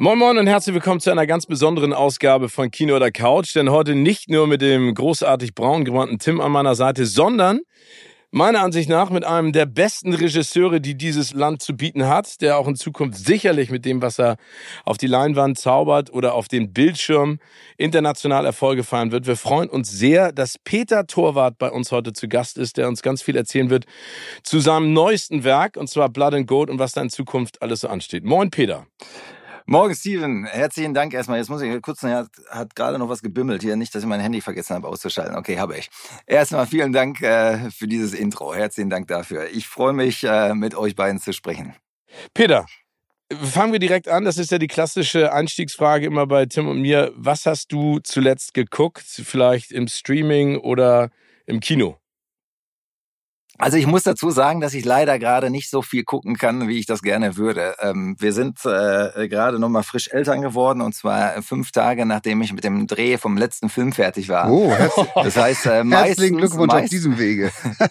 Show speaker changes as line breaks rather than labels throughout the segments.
Moin Moin und herzlich willkommen zu einer ganz besonderen Ausgabe von Kino oder Couch. Denn heute nicht nur mit dem großartig braun gewandten Tim an meiner Seite, sondern meiner Ansicht nach mit einem der besten Regisseure, die dieses Land zu bieten hat, der auch in Zukunft sicherlich mit dem, was er auf die Leinwand zaubert oder auf den Bildschirm international Erfolge feiern wird. Wir freuen uns sehr, dass Peter Torwart bei uns heute zu Gast ist, der uns ganz viel erzählen wird zu seinem neuesten Werk, und zwar Blood and Gold und was da in Zukunft alles so ansteht. Moin Peter.
Morgen, Steven. Herzlichen Dank erstmal. Jetzt muss ich kurz, hat, hat gerade noch was gebimmelt hier. Nicht, dass ich mein Handy vergessen habe auszuschalten. Okay, habe ich. Erstmal vielen Dank äh, für dieses Intro. Herzlichen Dank dafür. Ich freue mich, äh, mit euch beiden zu sprechen.
Peter, fangen wir direkt an. Das ist ja die klassische Einstiegsfrage immer bei Tim und mir. Was hast du zuletzt geguckt? Vielleicht im Streaming oder im Kino?
Also ich muss dazu sagen, dass ich leider gerade nicht so viel gucken kann, wie ich das gerne würde. Ähm, wir sind äh, gerade nochmal frisch Eltern geworden und zwar fünf Tage, nachdem ich mit dem Dreh vom letzten Film fertig war.
Oh, das heißt, äh, meistens, herzlichen Glückwunsch meist, auf diesem Wege.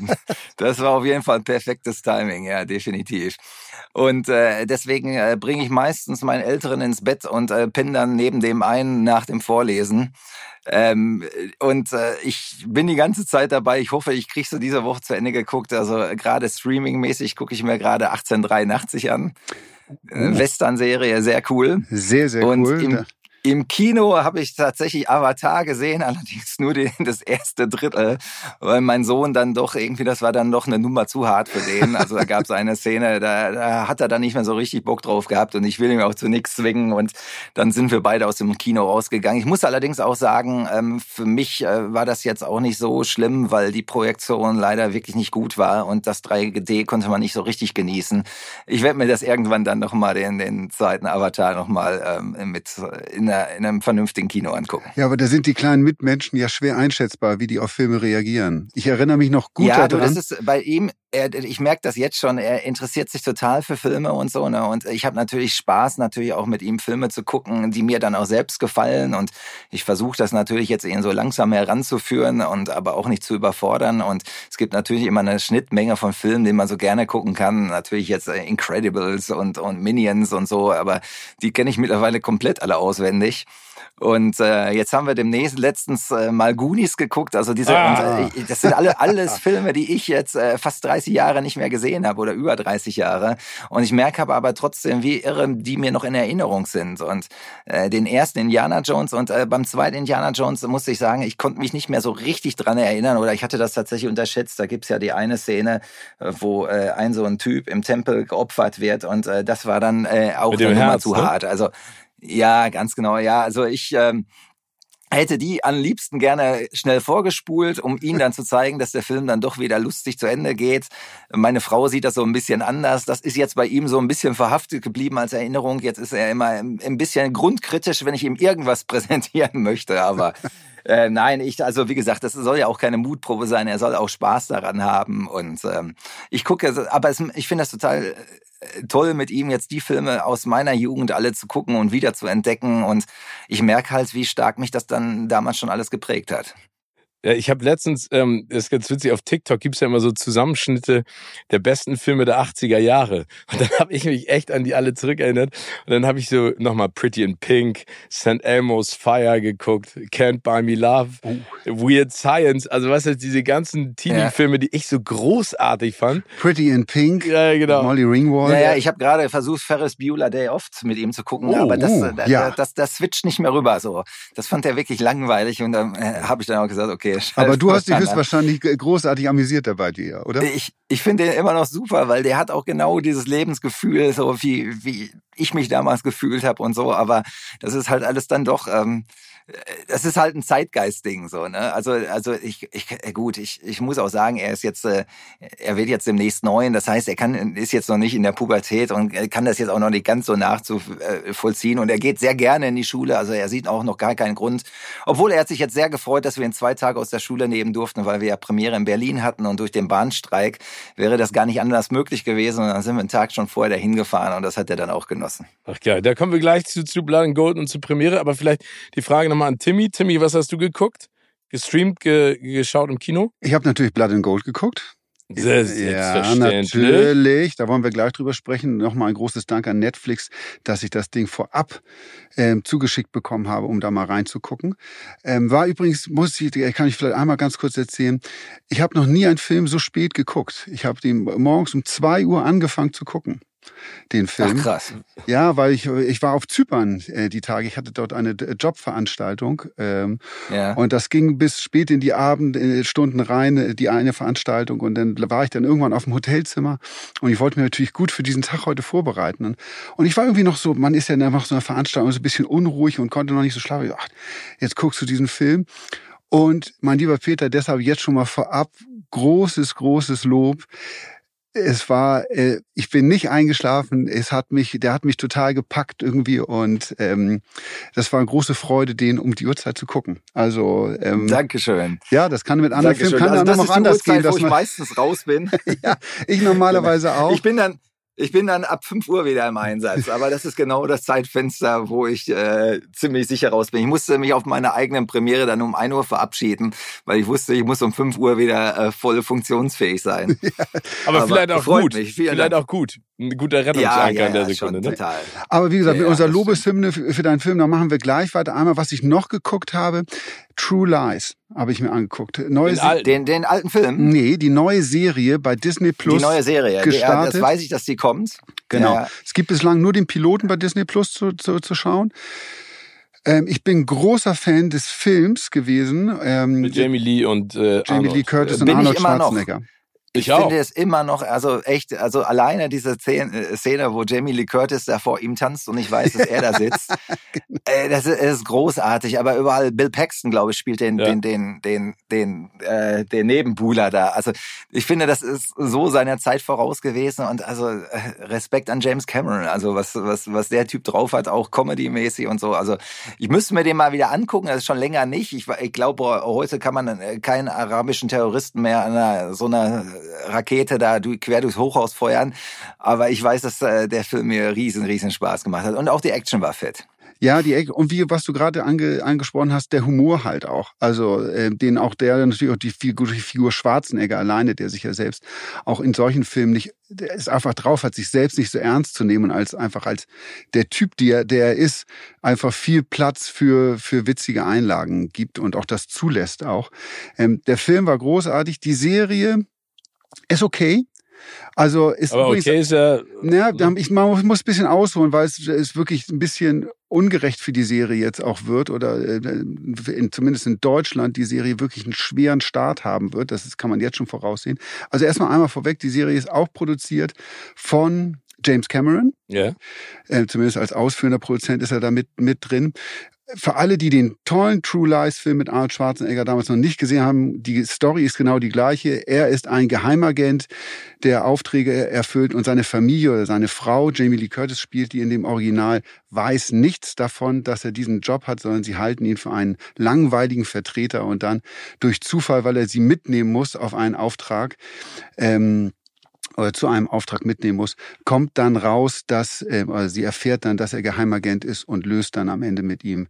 das war auf jeden Fall ein perfektes Timing, ja, definitiv. Und äh, deswegen äh, bringe ich meistens meinen Älteren ins Bett und äh, penne dann neben dem einen nach dem Vorlesen. Ähm, und äh, ich bin die ganze Zeit dabei. Ich hoffe, ich kriege so diese Woche zu Ende geguckt. Also gerade streamingmäßig gucke ich mir gerade 1883 an. Äh, Western-Serie, sehr cool.
Sehr, sehr und cool.
Im, im Kino habe ich tatsächlich Avatar gesehen, allerdings nur den, das erste Drittel, weil mein Sohn dann doch irgendwie, das war dann doch eine Nummer zu hart für den. Also da gab es eine Szene, da, da hat er dann nicht mehr so richtig Bock drauf gehabt und ich will ihn auch zu nichts zwingen und dann sind wir beide aus dem Kino rausgegangen. Ich muss allerdings auch sagen, ähm, für mich äh, war das jetzt auch nicht so schlimm, weil die Projektion leider wirklich nicht gut war und das 3D konnte man nicht so richtig genießen. Ich werde mir das irgendwann dann nochmal den, den zweiten Avatar nochmal ähm, mit in der, in einem vernünftigen Kino angucken.
Ja, aber da sind die kleinen Mitmenschen ja schwer einschätzbar, wie die auf Filme reagieren. Ich erinnere mich noch gut
ja,
daran.
Ja, das ist bei ihm, er, ich merke das jetzt schon, er interessiert sich total für Filme und so. Ne? Und ich habe natürlich Spaß, natürlich auch mit ihm Filme zu gucken, die mir dann auch selbst gefallen. Und ich versuche das natürlich jetzt ihn so langsam heranzuführen und aber auch nicht zu überfordern. Und es gibt natürlich immer eine Schnittmenge von Filmen, die man so gerne gucken kann. Natürlich jetzt äh, Incredibles und, und Minions und so, aber die kenne ich mittlerweile komplett alle auswendig. Und äh, jetzt haben wir demnächst letztens äh, mal Goonies geguckt. Also diese, ah. und, äh, das sind alle alles Filme, die ich jetzt äh, fast 30 Jahre nicht mehr gesehen habe oder über 30 Jahre. Und ich merke aber, aber trotzdem, wie irre die mir noch in Erinnerung sind. Und äh, den ersten Indiana Jones und äh, beim zweiten Indiana Jones musste ich sagen, ich konnte mich nicht mehr so richtig dran erinnern oder ich hatte das tatsächlich unterschätzt. Da gibt's ja die eine Szene, äh, wo äh, ein so ein Typ im Tempel geopfert wird und äh, das war dann äh, auch eine Nummer zu ne? hart. Also ja, ganz genau. Ja, also ich ähm, hätte die am liebsten gerne schnell vorgespult, um ihnen dann zu zeigen, dass der Film dann doch wieder lustig zu Ende geht. Meine Frau sieht das so ein bisschen anders. Das ist jetzt bei ihm so ein bisschen verhaftet geblieben als Erinnerung. Jetzt ist er immer ein bisschen grundkritisch, wenn ich ihm irgendwas präsentieren möchte. Aber äh, nein, ich, also wie gesagt, das soll ja auch keine Mutprobe sein. Er soll auch Spaß daran haben. Und ähm, ich gucke, aber es, ich finde das total toll mit ihm jetzt die Filme aus meiner Jugend alle zu gucken und wieder zu entdecken. Und ich merke halt, wie stark mich das dann damals schon alles geprägt hat.
Ja, ich habe letztens, ähm, das ist ganz witzig, auf TikTok gibt's ja immer so Zusammenschnitte der besten Filme der 80er Jahre. Und dann habe ich mich echt an die alle zurückerinnert. Und dann habe ich so nochmal Pretty in Pink, St. Elmo's Fire geguckt, Can't Buy Me Love, oh. Weird Science. Also was heißt diese ganzen Teenie-Filme, die ich so großartig fand.
Pretty in Pink,
ja, genau.
Molly Ringwald.
Ja, ja, ich habe gerade versucht, Ferris Bueller Day oft mit ihm zu gucken, oh, aber das, uh, das, ja. das, das, switcht nicht mehr rüber. So, Das fand er wirklich langweilig und dann äh, habe ich dann auch gesagt, okay,
Aber du hast dich höchstwahrscheinlich großartig amüsiert dabei, dir, oder?
Ich, ich finde den immer noch super, weil der hat auch genau dieses Lebensgefühl, so wie, wie ich mich damals gefühlt habe und so. Aber das ist halt alles dann doch. Ähm, das ist halt ein Zeitgeist-Ding so, ne? Also, also ich, ich äh, gut, ich, ich muss auch sagen, er ist jetzt, äh, er wird jetzt demnächst neun. Das heißt, er kann ist jetzt noch nicht in der Pubertät und kann das jetzt auch noch nicht ganz so nachzuvollziehen. Und er geht sehr gerne in die Schule. Also er sieht auch noch gar keinen Grund. Obwohl er hat sich jetzt sehr gefreut, dass wir ihn zwei Tage aus der Schule nehmen durften, weil wir ja Premiere in Berlin hatten und durch den Bahnstreik wäre das gar nicht anders möglich gewesen. Und dann sind wir einen Tag schon vorher dahin gefahren und das hat er dann auch genossen.
Ach geil, da kommen wir gleich zu, zu Blood and Gold und zu Premiere. Aber vielleicht die Frage nochmal an Timmy. Timmy, was hast du geguckt? Gestreamt, ge geschaut im Kino?
Ich habe natürlich Blood and Gold geguckt. Ja, natürlich. Da wollen wir gleich drüber sprechen. Nochmal ein großes Dank an Netflix, dass ich das Ding vorab ähm, zugeschickt bekommen habe, um da mal reinzugucken. Ähm, war übrigens, muss ich, kann ich vielleicht einmal ganz kurz erzählen. Ich habe noch nie einen Film so spät geguckt. Ich habe den morgens um zwei Uhr angefangen zu gucken den Film.
Ach krass.
Ja, weil ich ich war auf Zypern äh, die Tage. Ich hatte dort eine Jobveranstaltung ähm, ja. und das ging bis spät in die Abendstunden rein, äh, die eine Veranstaltung und dann war ich dann irgendwann auf dem Hotelzimmer und ich wollte mir natürlich gut für diesen Tag heute vorbereiten und ich war irgendwie noch so, man ist ja nach so einer Veranstaltung so ein bisschen unruhig und konnte noch nicht so schlafen. Ach, jetzt guckst du diesen Film und mein lieber Peter, deshalb jetzt schon mal vorab großes, großes Lob es war, äh, ich bin nicht eingeschlafen. Es hat mich, der hat mich total gepackt irgendwie und ähm, das war eine große Freude, den um die Uhrzeit zu gucken. Also ähm,
Dankeschön.
Ja, das kann mit anderen Filmen kann
also
dann noch anders
Uhrzeit,
gehen. Dass
wo ich
man,
meistens raus bin.
ja, ich normalerweise auch.
Ich bin dann, ich bin dann ab 5 Uhr wieder im Einsatz, aber das ist genau das Zeitfenster, wo ich äh, ziemlich sicher raus bin. Ich musste mich auf meiner eigenen Premiere dann um 1 Uhr verabschieden, weil ich wusste, ich muss um 5 Uhr wieder äh, voll funktionsfähig sein.
Ja. Aber, aber, vielleicht auch gut. Mich. Vielleicht Dank. auch gut. Ein guter Rettungsanker ja, ja, in der Sekunde. Ne?
Total.
Aber wie gesagt, mit unserer Lobeshymne für, für deinen Film, da machen wir gleich weiter. Einmal, was ich noch geguckt habe, True Lies habe ich mir angeguckt.
Neue den, alten. Den, den alten Film?
Nee, die neue Serie bei Disney Plus.
Die neue Serie,
gestartet.
das weiß ich, dass die kommt.
Genau. Ja. Es gibt bislang nur den Piloten bei Disney Plus zu, zu, zu schauen. Ähm, ich bin großer Fan des Films gewesen.
Ähm, Mit Jamie Lee und äh,
Jamie
Arnold.
Lee Curtis
bin
und Arnold Schwarzenegger.
Noch. Ich, ich finde es immer noch, also echt, also alleine diese äh, Szene, wo Jamie Lee Curtis da vor ihm tanzt und ich weiß, dass er da sitzt, äh, das, ist, ist, großartig. Aber überall Bill Paxton, glaube ich, spielt den, ja. den, den, den, den, äh, den Nebenbuhler da. Also ich finde, das ist so seiner Zeit voraus gewesen und also äh, Respekt an James Cameron. Also was, was, was der Typ drauf hat, auch Comedy-mäßig und so. Also ich müsste mir den mal wieder angucken. Das ist schon länger nicht. Ich, ich glaube, heute kann man äh, keinen arabischen Terroristen mehr an einer, so einer Rakete da quer durchs Hochhaus feuern. Aber ich weiß, dass äh, der Film mir riesen, riesen Spaß gemacht hat. Und auch die Action war fett.
Ja, die Ecke. Und wie, was du gerade ange, angesprochen hast, der Humor halt auch. Also, äh, den auch der, natürlich auch die Figur, die Figur Schwarzenegger alleine, der sich ja selbst auch in solchen Filmen nicht, der ist einfach drauf, hat sich selbst nicht so ernst zu nehmen, als einfach als der Typ, der, der er ist, einfach viel Platz für, für witzige Einlagen gibt und auch das zulässt auch. Ähm, der Film war großartig. Die Serie, ist okay. Also ist
Aber übrigens, okay ist ja.
Ja, ich man muss ein bisschen ausholen, weil es ist wirklich ein bisschen ungerecht für die Serie jetzt auch wird oder äh, in, zumindest in Deutschland die Serie wirklich einen schweren Start haben wird. Das kann man jetzt schon voraussehen. Also erstmal einmal vorweg, die Serie ist auch produziert von James Cameron.
Ja.
Äh, zumindest als ausführender Produzent ist er da mit, mit drin für alle, die den tollen True Lies Film mit Arnold Schwarzenegger damals noch nicht gesehen haben, die Story ist genau die gleiche. Er ist ein Geheimagent, der Aufträge erfüllt und seine Familie oder seine Frau, Jamie Lee Curtis spielt die in dem Original, weiß nichts davon, dass er diesen Job hat, sondern sie halten ihn für einen langweiligen Vertreter und dann durch Zufall, weil er sie mitnehmen muss auf einen Auftrag, ähm, oder zu einem Auftrag mitnehmen muss, kommt dann raus, dass äh, oder sie erfährt dann, dass er Geheimagent ist und löst dann am Ende mit ihm,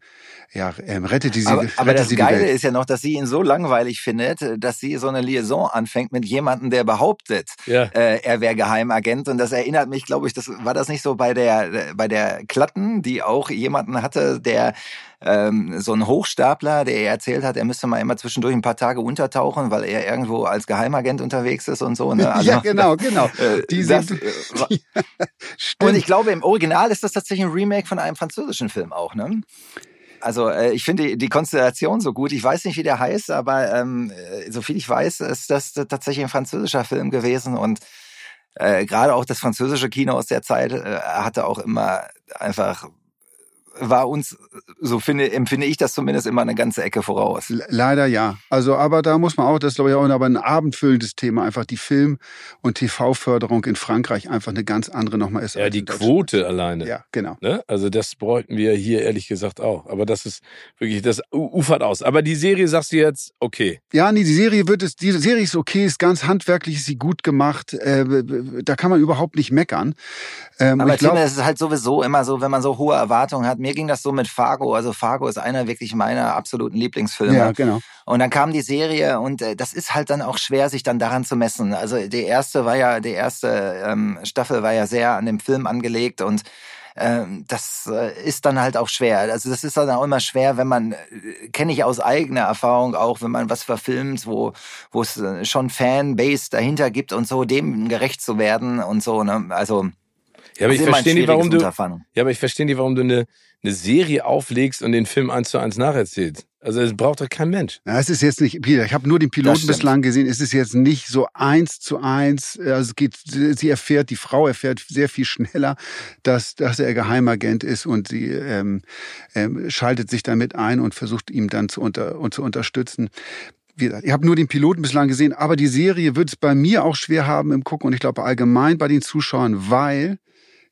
ja, ähm, rettet die sie.
Aber, aber das
sie
Geile ist ja noch, dass sie ihn so langweilig findet, dass sie so eine Liaison anfängt mit jemandem, der behauptet, ja. äh, er wäre Geheimagent. Und das erinnert mich, glaube ich, das war das nicht so bei der bei der Klatten, die auch jemanden hatte, der ähm, so ein Hochstapler, der erzählt hat, er müsste mal immer zwischendurch ein paar Tage untertauchen, weil er irgendwo als Geheimagent unterwegs ist und so. Ne?
Also, ja, genau, genau.
Äh, die das, sind, die, und ich glaube, im Original ist das tatsächlich ein Remake von einem französischen Film auch, ne? Also äh, ich finde die, die Konstellation so gut. Ich weiß nicht, wie der heißt, aber ähm, äh, so viel ich weiß, ist das tatsächlich ein französischer Film gewesen und äh, gerade auch das französische Kino aus der Zeit äh, hatte auch immer einfach war uns, so finde, empfinde ich das zumindest immer eine ganze Ecke voraus.
Leider ja. Also, aber da muss man auch, das ist glaube ich auch aber ein abendfüllendes Thema, einfach die Film- und TV-Förderung in Frankreich einfach eine ganz andere nochmal ist.
Ja, die Quote alleine.
Ja, genau.
Ne? Also das bräuchten wir hier ehrlich gesagt auch. Aber das ist wirklich, das ufert aus. Aber die Serie sagst du jetzt, okay.
Ja, nee, die Serie wird es, die Serie ist okay, ist ganz handwerklich, ist sie gut gemacht. Äh, da kann man überhaupt nicht meckern.
Ähm, aber Tim, es ist halt sowieso immer so, wenn man so hohe Erwartungen hat. Mir ging das so mit Fargo. Also Fargo ist einer wirklich meiner absoluten Lieblingsfilme.
Ja, genau.
Und dann kam die Serie und äh, das ist halt dann auch schwer, sich dann daran zu messen. Also die erste war ja, die erste ähm, Staffel war ja sehr an dem Film angelegt und ähm, das äh, ist dann halt auch schwer. Also das ist dann auch immer schwer, wenn man, äh, kenne ich aus eigener Erfahrung auch, wenn man was verfilmt, wo, wo es äh, schon Fanbase dahinter gibt und so, dem gerecht zu werden und so. Ne? Also
ja, aber ich verstehe nicht, warum du. Ja, aber ich verstehe nicht, warum du eine, eine Serie auflegst und den Film eins zu eins nacherzählst. Also es braucht doch kein Mensch.
Ja, es ist jetzt nicht, Peter, ich habe nur den Piloten bislang gesehen, es ist jetzt nicht so eins zu eins. Also es geht, sie erfährt, die Frau erfährt sehr viel schneller, dass, dass er Geheimagent ist und sie ähm, ähm, schaltet sich damit ein und versucht ihm dann zu, unter, und zu unterstützen wie gesagt, ich habe nur den Piloten bislang gesehen, aber die Serie wird es bei mir auch schwer haben im Gucken und ich glaube allgemein bei den Zuschauern, weil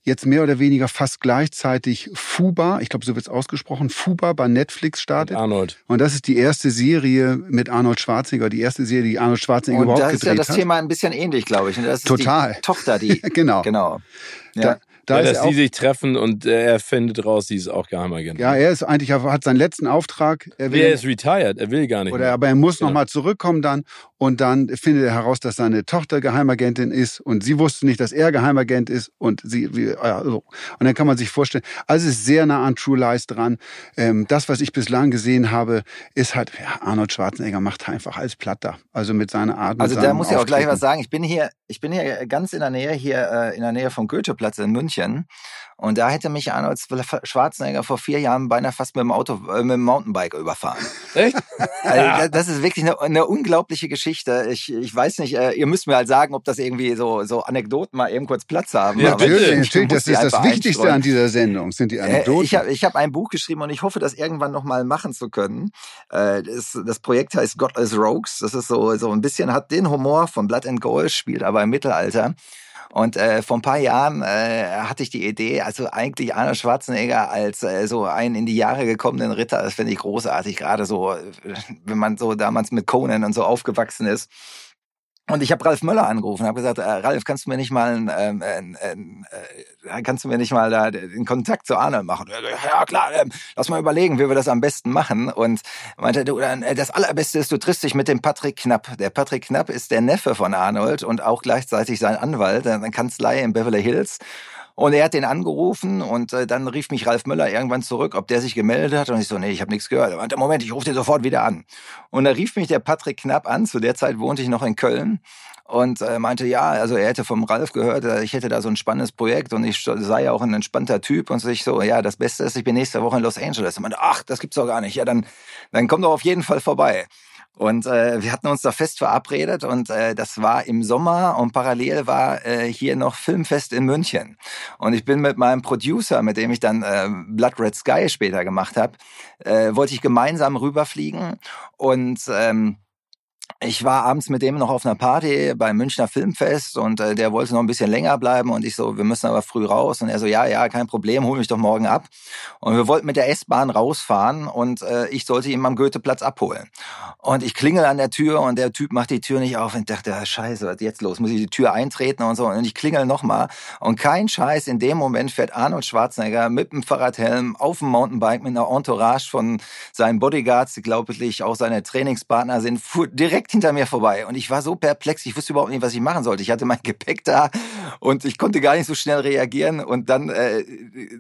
jetzt mehr oder weniger fast gleichzeitig Fuba, ich glaube, so wird es ausgesprochen, Fuba bei Netflix startet. Mit
Arnold.
Und das ist die erste Serie mit Arnold Schwarzenegger, die erste Serie, die Arnold Schwarzenegger Und überhaupt gedreht hat.
Das ist ja das Thema ein bisschen ähnlich, glaube ich. Das ist
Total.
Die Tochter, die.
genau.
Genau.
Ja. Da, da ja, dass sie sich treffen und er findet raus, sie ist auch Geheimagent.
Ja, er ist eigentlich, er hat seinen letzten Auftrag.
Er, will, er ist retired, er will gar nicht.
Oder, mehr. aber er muss ja. nochmal zurückkommen dann und dann findet er heraus, dass seine Tochter Geheimagentin ist und sie wusste nicht, dass er Geheimagent ist und sie, wie, ja, so. Und dann kann man sich vorstellen, also es ist sehr nah an True Lies dran. Ähm, das, was ich bislang gesehen habe, ist halt, ja, Arnold Schwarzenegger macht einfach als Platter. Also mit seiner Art.
Also da muss ich auch gleich was sagen. Ich bin hier, ich bin hier ganz in der Nähe, hier äh, in der Nähe vom Goetheplatz in München. Und da hätte mich Arnold Schwarzenegger vor vier Jahren beinahe fast mit dem Auto, äh, mit dem Mountainbike überfahren.
Echt?
Also, das ist wirklich eine, eine, unglaubliche Geschichte. Ich, ich weiß nicht, äh, ihr müsst mir halt sagen, ob das irgendwie so, so Anekdoten mal eben kurz Platz haben.
Ja, natürlich, natürlich. Das ist das Wichtigste an dieser Sendung, sind die äh, Anekdoten.
ich habe ich hab ein Buch geschrieben und ich hoffe, das irgendwann nochmal machen zu können. Äh, das, das Projekt heißt God is Rogues. Das ist so, so ein bisschen, hat den Humor von Blood and Gold, spielt aber im Mittelalter. Und äh, vor ein paar Jahren äh, hatte ich die Idee, also eigentlich Arnold Schwarzenegger als äh, so einen in die Jahre gekommenen Ritter, das finde ich großartig, gerade so, äh, wenn man so damals mit Conan und so aufgewachsen ist. Und ich habe Ralf Möller angerufen und habe gesagt, äh, Ralf, kannst du mir nicht mal, ähm, äh, kannst du mir nicht mal da den Kontakt zu Arnold machen? Ja klar, äh, lass mal überlegen, wie wir das am besten machen. Und meinte, du, äh, das Allerbeste ist, du triffst dich mit dem Patrick Knapp. Der Patrick Knapp ist der Neffe von Arnold und auch gleichzeitig sein Anwalt, eine Kanzlei in Beverly Hills. Und er hat den angerufen und äh, dann rief mich Ralf Möller irgendwann zurück, ob der sich gemeldet hat. Und ich so, nee, ich habe nichts gehört. Er meinte, Moment, ich rufe den sofort wieder an. Und da rief mich der Patrick Knapp an. Zu der Zeit wohnte ich noch in Köln und äh, meinte, ja, also er hätte vom Ralf gehört, äh, ich hätte da so ein spannendes Projekt und ich sei ja auch ein entspannter Typ und so ich so, ja, das Beste ist, ich bin nächste Woche in Los Angeles. Und meinte, ach, das gibt's doch gar nicht. Ja, dann, dann komm doch auf jeden Fall vorbei. Und äh, wir hatten uns da fest verabredet und äh, das war im Sommer und parallel war äh, hier noch Filmfest in München. Und ich bin mit meinem Producer, mit dem ich dann äh, Blood Red Sky später gemacht habe, äh, wollte ich gemeinsam rüberfliegen und ähm, ich war abends mit dem noch auf einer Party beim Münchner Filmfest und äh, der wollte noch ein bisschen länger bleiben und ich so, wir müssen aber früh raus und er so, ja, ja, kein Problem, hol mich doch morgen ab. Und wir wollten mit der S-Bahn rausfahren und äh, ich sollte ihn am Goetheplatz abholen. Und ich klingel an der Tür und der Typ macht die Tür nicht auf und ich dachte, ja, scheiße, was ist jetzt los? Muss ich die Tür eintreten und so und ich klingel nochmal und kein Scheiß, in dem Moment fährt Arnold Schwarzenegger mit dem Fahrradhelm auf dem Mountainbike mit einer Entourage von seinen Bodyguards, die glaublich auch seine Trainingspartner sind, direkt direkt hinter mir vorbei. Und ich war so perplex, ich wusste überhaupt nicht, was ich machen sollte. Ich hatte mein Gepäck da und ich konnte gar nicht so schnell reagieren. Und dann äh,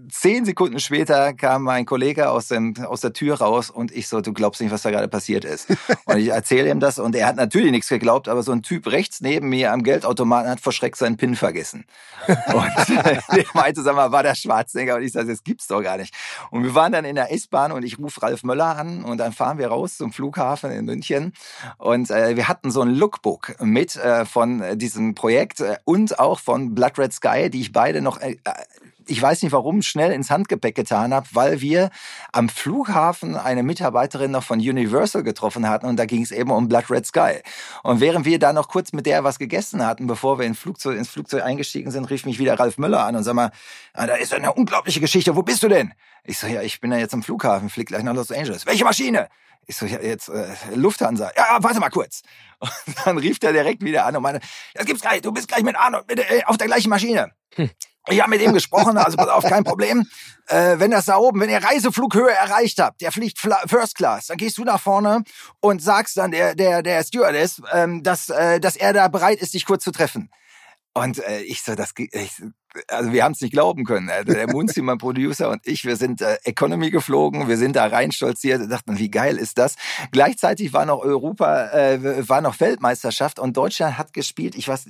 zehn Sekunden später kam mein Kollege aus, dem, aus der Tür raus und ich so, du glaubst nicht, was da gerade passiert ist. Und ich erzähle ihm das und er hat natürlich nichts geglaubt, aber so ein Typ rechts neben mir am Geldautomaten hat vor Schreck seinen PIN vergessen. Und äh, der meinte, sag mal, war der Schwarzenegger? Und ich sage, das gibt's doch gar nicht. Und wir waren dann in der S-Bahn und ich rufe Ralf Möller an und dann fahren wir raus zum Flughafen in München und äh, wir hatten so ein Lookbook mit äh, von diesem Projekt äh, und auch von Blood Red Sky, die ich beide noch äh, ich weiß nicht warum, schnell ins Handgepäck getan habe, weil wir am Flughafen eine Mitarbeiterin noch von Universal getroffen hatten und da ging es eben um Blood Red Sky. Und während wir da noch kurz mit der was gegessen hatten, bevor wir ins Flugzeug, ins Flugzeug eingestiegen sind, rief mich wieder Ralf Müller an und sag mal, ah, da ist eine unglaubliche Geschichte, wo bist du denn? Ich so, ja, ich bin ja jetzt am Flughafen, flieg gleich nach Los Angeles. Welche Maschine? Ich so, ja, jetzt äh, Lufthansa. Ja, warte mal kurz. Und dann rief der direkt wieder an und meinte, das gibt's gleich, du bist gleich mit Arno mit, äh, auf der gleichen Maschine. Hm. Ich habe mit ihm gesprochen, also pass auf, kein Problem. Äh, wenn das da oben, wenn ihr Reiseflughöhe erreicht habt, der fliegt First Class, dann gehst du nach vorne und sagst dann der der der Stewardess, ähm, dass äh, dass er da bereit ist, dich kurz zu treffen. Und äh, ich so, das, ich, also wir haben es nicht glauben können. Also der Munzi, mein Producer und ich, wir sind äh, Economy geflogen, wir sind da rein stolziert und dachten, wie geil ist das? Gleichzeitig war noch Europa, äh, war noch Weltmeisterschaft und Deutschland hat gespielt, ich weiß,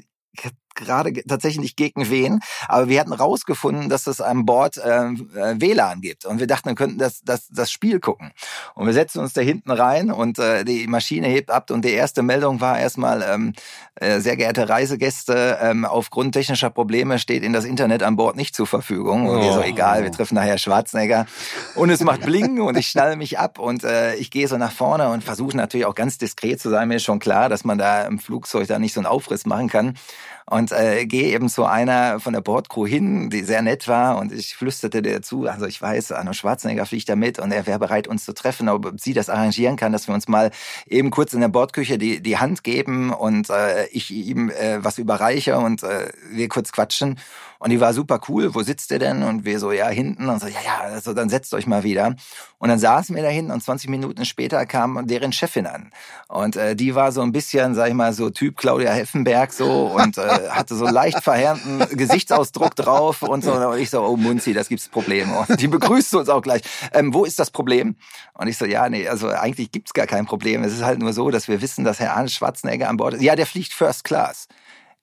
gerade tatsächlich nicht gegen wen, aber wir hatten rausgefunden, dass es an Bord äh, äh WLAN gibt und wir dachten, wir könnten das, das, das Spiel gucken. Und wir setzen uns da hinten rein und äh, die Maschine hebt ab und die erste Meldung war erstmal, ähm, äh, sehr geehrte Reisegäste, ähm, aufgrund technischer Probleme steht Ihnen das Internet an Bord nicht zur Verfügung. Und oh. wir so, egal, wir treffen nachher Schwarzenegger und es macht Bling und ich schnalle mich ab und äh, ich gehe so nach vorne und versuche natürlich auch ganz diskret zu sein. Mir ist schon klar, dass man da im Flugzeug da nicht so einen Aufriss machen kann und äh, gehe eben zu einer von der Bordcrew hin, die sehr nett war und ich flüsterte dir zu, also ich weiß, Arno Schwarzenegger fliegt da mit und er wäre bereit, uns zu treffen, ob sie das arrangieren kann, dass wir uns mal eben kurz in der Bordküche die, die Hand geben und äh, ich ihm äh, was überreiche und äh, wir kurz quatschen. Und die war super cool. Wo sitzt ihr denn? Und wir so, ja, hinten. Und so, ja, ja, also dann setzt euch mal wieder. Und dann saßen wir da hinten und 20 Minuten später kam deren Chefin an. Und äh, die war so ein bisschen, sag ich mal, so Typ Claudia Heffenberg so und äh, hatte so leicht verhärmten Gesichtsausdruck drauf und so. Und ich so, oh Munzi, das gibt's Probleme. Und die begrüßt uns auch gleich. Ähm, wo ist das Problem? Und ich so, ja, nee, also eigentlich gibt's gar kein Problem. Es ist halt nur so, dass wir wissen, dass Herr Arne Schwarzenegger an Bord ist. Ja, der fliegt First Class.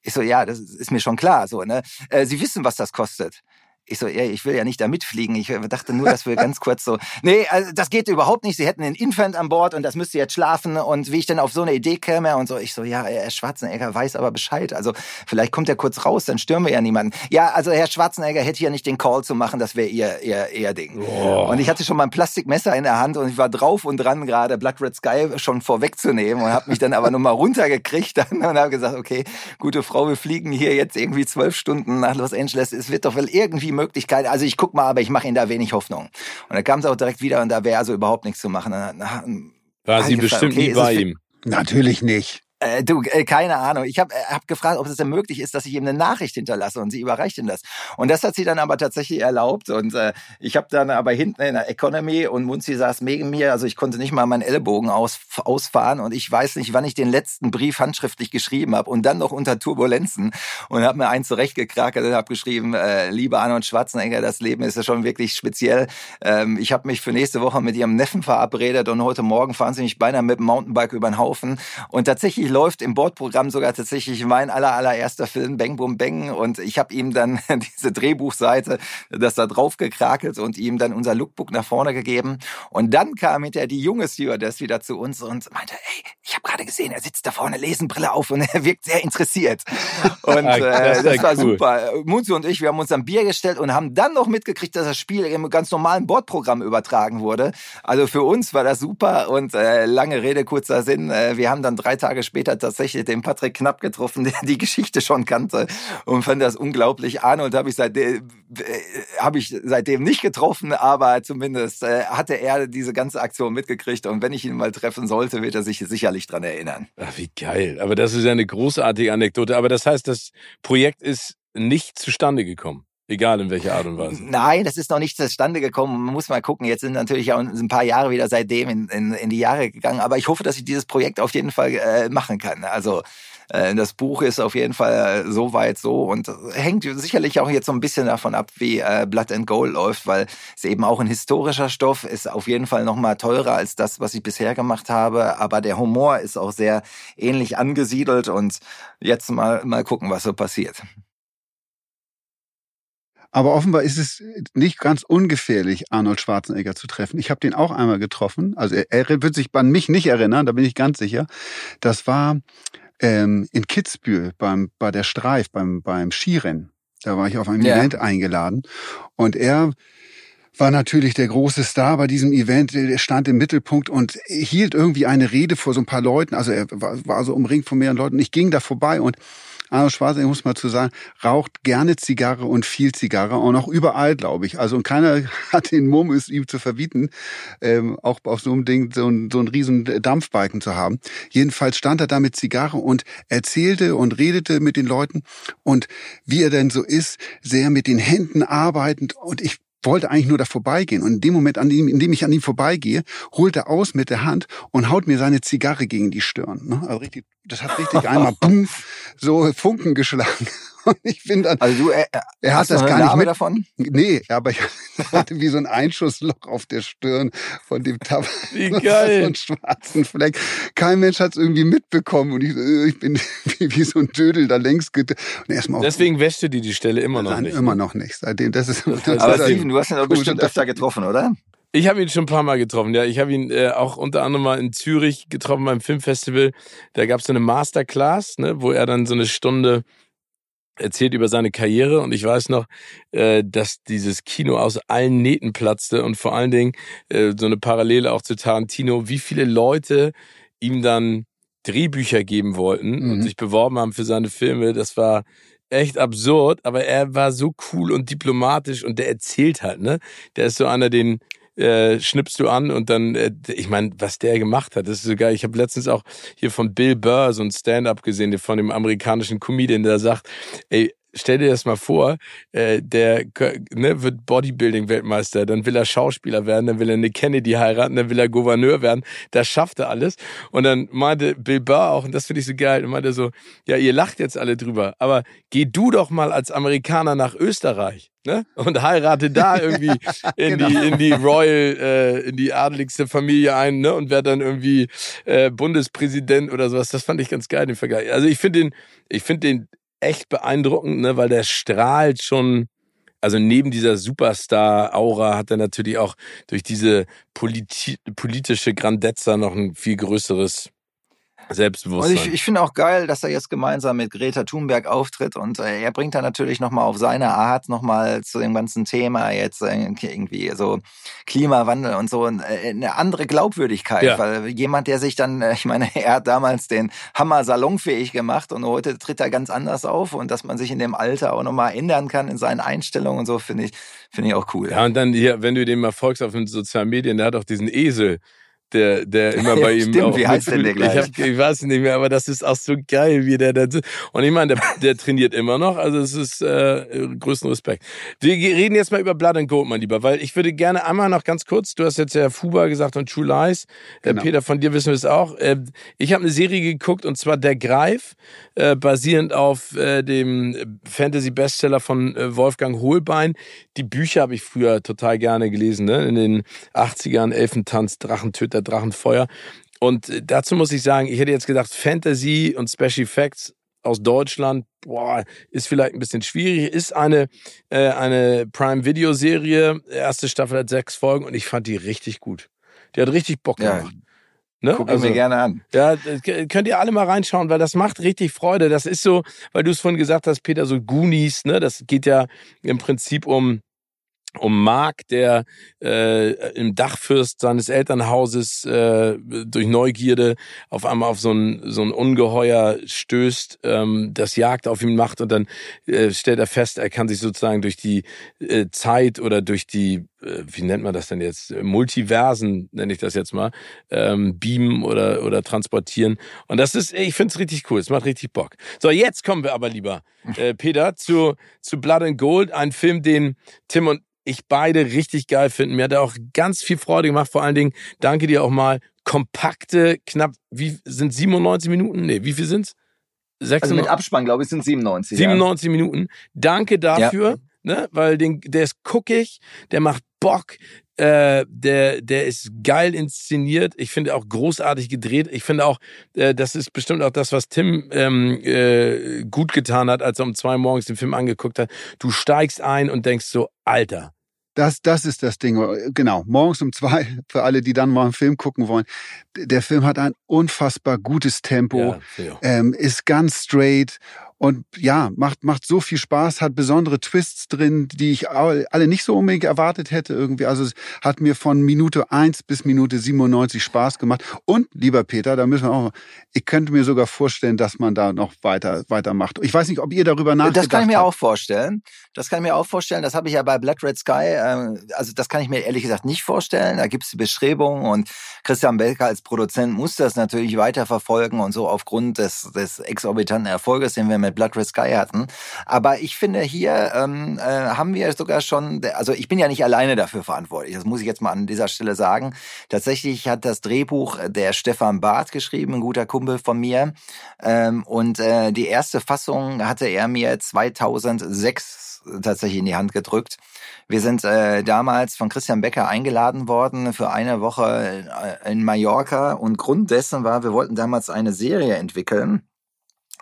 Ich so, ja, das ist mir schon klar, so, ne? Äh, Sie wissen, was das kostet. Ich so, ey, ich will ja nicht da mitfliegen. Ich dachte nur, dass wir ganz kurz so, nee, also das geht überhaupt nicht. Sie hätten einen Infant an Bord und das müsste jetzt schlafen und wie ich denn auf so eine Idee käme und so. Ich so, ja, Herr Schwarzenegger weiß aber Bescheid. Also vielleicht kommt er kurz raus, dann stürmen wir ja niemanden. Ja, also Herr Schwarzenegger hätte ja nicht den Call zu machen, das wäre ihr, ihr, ihr Ding. Oh. Und ich hatte schon mein Plastikmesser in der Hand und ich war drauf und dran, gerade Blood Red Sky schon vorwegzunehmen und habe mich dann aber nochmal runtergekriegt dann und habe gesagt, okay, gute Frau, wir fliegen hier jetzt irgendwie zwölf Stunden nach Los Angeles. Es wird doch wohl irgendwie Möglichkeit. Also ich guck mal, aber ich mache Ihnen da wenig Hoffnung. Und dann kam es auch direkt wieder und da wäre also überhaupt nichts zu machen. Dann,
War sie bestimmt okay, nie bei ihm.
Natürlich nicht.
Äh, du, äh, keine Ahnung. Ich habe äh, hab gefragt, ob es denn möglich ist, dass ich ihm eine Nachricht hinterlasse und sie überreicht ihm das. Und das hat sie dann aber tatsächlich erlaubt. Und äh, ich habe dann aber hinten in der Economy und Munzi saß neben mir, also ich konnte nicht mal meinen Ellbogen aus, ausfahren und ich weiß nicht, wann ich den letzten Brief handschriftlich geschrieben habe und dann noch unter Turbulenzen und habe mir einen zurechtgekrakelt und habe geschrieben, äh, liebe Arnold Schwarzenegger, das Leben ist ja schon wirklich speziell. Ähm, ich habe mich für nächste Woche mit ihrem Neffen verabredet und heute Morgen fahren sie mich beinahe mit dem Mountainbike über den Haufen und tatsächlich läuft im Bordprogramm sogar tatsächlich mein aller, allererster Film, Bang Boom Bang. Und ich habe ihm dann diese Drehbuchseite, das da drauf gekrakelt und ihm dann unser Lookbook nach vorne gegeben. Und dann kam hinterher die junge Stewardess wieder zu uns und meinte, ey, ich habe gerade gesehen, er sitzt da vorne, Lesenbrille auf und er wirkt sehr interessiert. Und äh, das, das war cool. super. Munzu und ich, wir haben uns am Bier gestellt und haben dann noch mitgekriegt, dass das Spiel im ganz normalen Bordprogramm übertragen wurde. Also für uns war das super und äh, lange Rede, kurzer Sinn. Äh, wir haben dann drei Tage später später tatsächlich den Patrick Knapp getroffen, der die Geschichte schon kannte und fand das unglaublich. Arnold habe ich seitdem äh, habe ich seitdem nicht getroffen, aber zumindest äh, hatte er diese ganze Aktion mitgekriegt und wenn ich ihn mal treffen sollte, wird er sich sicherlich dran erinnern.
Ach, wie geil! Aber das ist ja eine großartige Anekdote. Aber das heißt, das Projekt ist nicht zustande gekommen. Egal in welcher Art und Weise.
Nein, das ist noch nicht zustande gekommen. Man muss mal gucken. Jetzt sind natürlich auch ein paar Jahre wieder seitdem in, in, in die Jahre gegangen. Aber ich hoffe, dass ich dieses Projekt auf jeden Fall äh, machen kann. Also äh, das Buch ist auf jeden Fall äh, so weit so und hängt sicherlich auch jetzt so ein bisschen davon ab, wie äh, Blood and Gold läuft, weil es eben auch ein historischer Stoff ist, auf jeden Fall nochmal teurer als das, was ich bisher gemacht habe. Aber der Humor ist auch sehr ähnlich angesiedelt und jetzt mal, mal gucken, was so passiert.
Aber offenbar ist es nicht ganz ungefährlich, Arnold Schwarzenegger zu treffen. Ich habe den auch einmal getroffen. Also er, er, wird sich an mich nicht erinnern, da bin ich ganz sicher. Das war ähm, in Kitzbühel beim, bei der Streif, beim, beim Skirennen. Da war ich auf einem ja. Event eingeladen. Und er war natürlich der große Star bei diesem Event. Er stand im Mittelpunkt und hielt irgendwie eine Rede vor so ein paar Leuten. Also er war, war so umringt von mehreren Leuten. Ich ging da vorbei und Arnold Schwarzenegger, muss man zu sagen, raucht gerne Zigarre und viel Zigarre und auch überall, glaube ich. Also und keiner hat den Mumm, es ihm zu verbieten, ähm, auch auf so einem Ding so, ein, so einen riesen Dampfbalken zu haben. Jedenfalls stand er da mit Zigarre und erzählte und redete mit den Leuten und wie er denn so ist, sehr mit den Händen arbeitend und ich wollte eigentlich nur da vorbeigehen. Und in dem Moment, an dem, in dem ich an ihm vorbeigehe, holt er aus mit der Hand und haut mir seine Zigarre gegen die Stirn. Ne? Also richtig, das hat richtig einmal bumm, so Funken geschlagen. Und ich bin dann.
Also du, er, er hat das gar nicht mit, davon?
Nee, aber ich hatte wie so ein Einschussloch auf der Stirn von dem Tabak.
Wie geil.
so einen schwarzen Fleck. Kein Mensch hat es irgendwie mitbekommen und ich, ich bin wie, wie so ein Dödel da längst. Und
erstmal Deswegen wäschte die die Stelle immer noch nicht.
Immer noch nicht. Seitdem, das ist.
Das aber Steven, du hast ihn doch bestimmt öfter getroffen, oder?
Ich habe ihn schon ein paar Mal getroffen, ja. Ich habe ihn äh, auch unter anderem mal in Zürich getroffen beim Filmfestival. Da gab es so eine Masterclass, ne, wo er dann so eine Stunde erzählt über seine Karriere und ich weiß noch, äh, dass dieses Kino aus allen Nähten platzte und vor allen Dingen äh, so eine Parallele auch zu Tarantino, wie viele Leute ihm dann Drehbücher geben wollten mhm. und sich beworben haben für seine Filme. Das war echt absurd, aber er war so cool und diplomatisch und der erzählt halt, ne? Der ist so einer, den äh, schnippst du an und dann, äh, ich meine, was der gemacht hat, das ist so geil. Ich habe letztens auch hier von Bill Burr so ein Stand-up gesehen, von dem amerikanischen Comedian, der sagt, ey, stell dir das mal vor, äh, der ne, wird Bodybuilding-Weltmeister, dann will er Schauspieler werden, dann will er eine Kennedy heiraten, dann will er Gouverneur werden. Das schafft er alles. Und dann meinte Bill Burr auch, und das finde ich so geil, und meinte so, ja, ihr lacht jetzt alle drüber, aber geh du doch mal als Amerikaner nach Österreich. Ne? Und heirate da irgendwie in genau. die in die Royal äh, in die adeligste Familie ein ne? und werde dann irgendwie äh, Bundespräsident oder sowas. Das fand ich ganz geil den Vergleich. Also ich finde den ich finde den echt beeindruckend, ne, weil der strahlt schon, also neben dieser Superstar-Aura hat er natürlich auch durch diese politi politische Grandezza noch ein viel größeres Selbstbewusstsein.
Und ich, ich finde auch geil, dass er jetzt gemeinsam mit Greta Thunberg auftritt und äh, er bringt da natürlich nochmal auf seine Art nochmal zu dem ganzen Thema jetzt äh, irgendwie so Klimawandel und so äh, eine andere Glaubwürdigkeit, ja. weil jemand, der sich dann, äh, ich meine, er hat damals den Hammer salonfähig gemacht und heute tritt er ganz anders auf und dass man sich in dem Alter auch nochmal ändern kann in seinen Einstellungen und so, finde ich, finde ich auch cool.
Ja, und dann hier, wenn du dem mal folgst auf den sozialen Medien, der hat auch diesen Esel der, der immer bei ihm
Stimmt, auch wie heißt denn der gleich?
Ich, hab, ich weiß nicht mehr, aber das ist auch so geil, wie der da Und ich meine, der, der trainiert immer noch, also es ist äh, größten Respekt. Wir reden jetzt mal über Blood and Gold, mein Lieber, weil ich würde gerne einmal noch ganz kurz, du hast jetzt ja Fuba gesagt und True Lies, äh, genau. Peter, von dir wissen wir es auch. Äh, ich habe eine Serie geguckt und zwar Der Greif, äh, basierend auf äh, dem Fantasy-Bestseller von äh, Wolfgang Hohlbein. Die Bücher habe ich früher total gerne gelesen, ne? in den 80ern, Elfentanz, Drachentöter, Drachenfeuer. Und äh, dazu muss ich sagen, ich hätte jetzt gedacht, Fantasy und Special Effects aus Deutschland, boah, ist vielleicht ein bisschen schwierig. Ist eine, äh, eine Prime Video Serie. Erste Staffel hat sechs Folgen und ich fand die richtig gut. Die hat richtig Bock gemacht. Ja.
Ne? Guck also, mir gerne an.
Ja, könnt ihr alle mal reinschauen, weil das macht richtig Freude. Das ist so, weil du es vorhin gesagt hast, Peter, so Goonies, ne? Das geht ja im Prinzip um um Mark, der äh, im Dachfürst seines Elternhauses äh, durch Neugierde auf einmal auf so ein, so ein Ungeheuer stößt, ähm, das Jagd auf ihn macht und dann äh, stellt er fest, er kann sich sozusagen durch die äh, Zeit oder durch die, wie nennt man das denn jetzt, Multiversen nenne ich das jetzt mal, ähm, beamen oder, oder transportieren. Und das ist, ich finde es richtig cool, es macht richtig Bock. So, jetzt kommen wir aber lieber, äh, Peter, zu, zu Blood and Gold, ein Film, den Tim und ich beide richtig geil finden. Mir hat er auch ganz viel Freude gemacht. Vor allen Dingen danke dir auch mal. Kompakte, knapp, wie sind 97 Minuten? Nee, wie viel sind's?
96? Also mit Abspann, glaube ich, sind 97.
97 ja. Minuten. Danke dafür, ja. Ne? Weil den, der ist guckig, der macht Bock, äh, der, der ist geil inszeniert. Ich finde auch großartig gedreht. Ich finde auch, äh, das ist bestimmt auch das, was Tim ähm, äh, gut getan hat, als er um zwei morgens den Film angeguckt hat. Du steigst ein und denkst so, Alter,
das, das ist das Ding. Genau. Morgens um zwei, für alle, die dann mal einen Film gucken wollen. Der Film hat ein unfassbar gutes Tempo, ja, ähm, ist ganz straight und ja, macht, macht so viel Spaß, hat besondere Twists drin, die ich alle nicht so unbedingt erwartet hätte irgendwie. Also es hat mir von Minute eins bis Minute 97 Spaß gemacht. Und, lieber Peter, da müssen wir auch, ich könnte mir sogar vorstellen, dass man da noch weiter, weitermacht. Ich weiß nicht, ob ihr darüber nachdenkt.
Das kann ich mir habt. auch vorstellen. Das kann ich mir auch vorstellen. Das habe ich ja bei Blood Red Sky, äh, also das kann ich mir ehrlich gesagt nicht vorstellen. Da gibt es Bestrebungen und Christian Belker als Produzent muss das natürlich weiterverfolgen und so aufgrund des, des exorbitanten Erfolges, den wir mit Blood Red Sky hatten. Aber ich finde, hier ähm, äh, haben wir sogar schon, also ich bin ja nicht alleine dafür verantwortlich, das muss ich jetzt mal an dieser Stelle sagen. Tatsächlich hat das Drehbuch der Stefan Barth geschrieben, ein guter Kumpel von mir. Ähm, und äh, die erste Fassung hatte er mir 2006 tatsächlich in die Hand gedrückt. Wir sind äh, damals von Christian Becker eingeladen worden für eine Woche äh, in Mallorca und Grund dessen war, wir wollten damals eine Serie entwickeln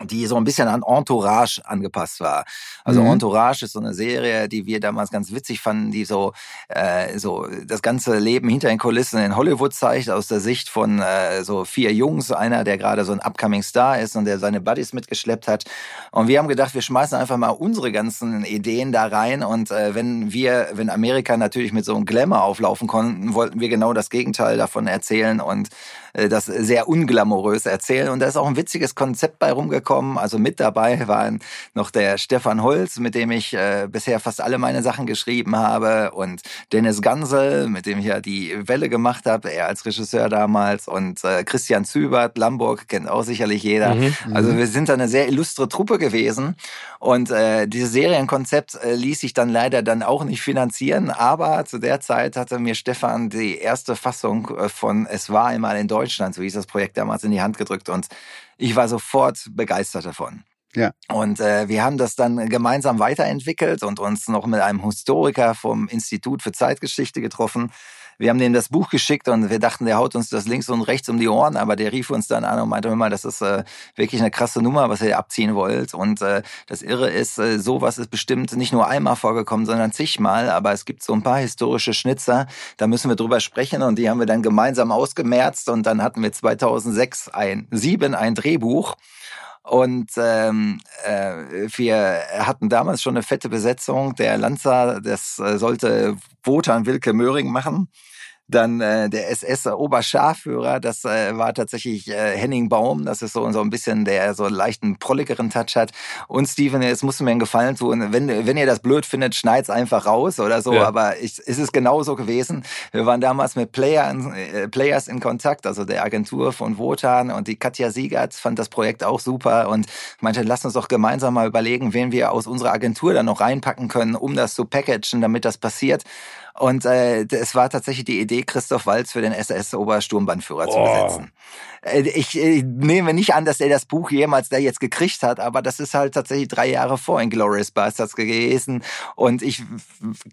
die so ein bisschen an Entourage angepasst war. Also mhm. Entourage ist so eine Serie, die wir damals ganz witzig fanden, die so äh, so das ganze Leben hinter den Kulissen in Hollywood zeigt aus der Sicht von äh, so vier Jungs, einer der gerade so ein upcoming Star ist und der seine Buddies mitgeschleppt hat. Und wir haben gedacht, wir schmeißen einfach mal unsere ganzen Ideen da rein und äh, wenn wir, wenn Amerika natürlich mit so einem Glamour auflaufen konnten, wollten wir genau das Gegenteil davon erzählen und das sehr unglamourös erzählen. Und da ist auch ein witziges Konzept bei rumgekommen. Also mit dabei war noch der Stefan Holz, mit dem ich äh, bisher fast alle meine Sachen geschrieben habe. Und Dennis Gansel, mit dem ich ja die Welle gemacht habe, er als Regisseur damals. Und äh, Christian Zübert, Lamburg, kennt auch sicherlich jeder. Mhm, also mhm. wir sind da eine sehr illustre Truppe gewesen. Und äh, dieses Serienkonzept äh, ließ sich dann leider dann auch nicht finanzieren. Aber zu der Zeit hatte mir Stefan die erste Fassung äh, von Es war einmal in Deutschland Deutschland, so hieß das Projekt damals, in die Hand gedrückt und ich war sofort begeistert davon. Ja. Und äh, wir haben das dann gemeinsam weiterentwickelt und uns noch mit einem Historiker vom Institut für Zeitgeschichte getroffen, wir haben denen das Buch geschickt und wir dachten, der haut uns das links und rechts um die Ohren, aber der rief uns dann an und meinte mal, das ist äh, wirklich eine krasse Nummer, was ihr abziehen wollt. Und äh, das Irre ist, äh, sowas ist bestimmt nicht nur einmal vorgekommen, sondern zigmal. Aber es gibt so ein paar historische Schnitzer, da müssen wir drüber sprechen und die haben wir dann gemeinsam ausgemerzt und dann hatten wir 2006 ein sieben ein Drehbuch. Und ähm, äh, wir hatten damals schon eine fette Besetzung. Der Lanza, das äh, sollte Wotan Wilke Möhring machen. Dann äh, der SS-Oberscharführer, das äh, war tatsächlich äh, Henning Baum, das ist so, so ein bisschen der so leichten prolligeren Touch hat. Und Steven, jetzt musst du mir einen Gefallen tun. Wenn, wenn ihr das blöd findet, schneid's einfach raus oder so. Ja. Aber ich, ist es genauso gewesen. Wir waren damals mit Player, äh, Players in Kontakt, also der Agentur von Wotan und die Katja Siegert fand das Projekt auch super und meinte, lass uns doch gemeinsam mal überlegen, wen wir aus unserer Agentur dann noch reinpacken können, um das zu packagen, damit das passiert. Und äh, es war tatsächlich die Idee, Christoph Walz für den SS-Obersturmbannführer oh. zu besetzen. Äh, ich, ich nehme nicht an, dass er das Buch jemals da jetzt gekriegt hat, aber das ist halt tatsächlich drei Jahre vor Inglourious Bastards gewesen. Und ich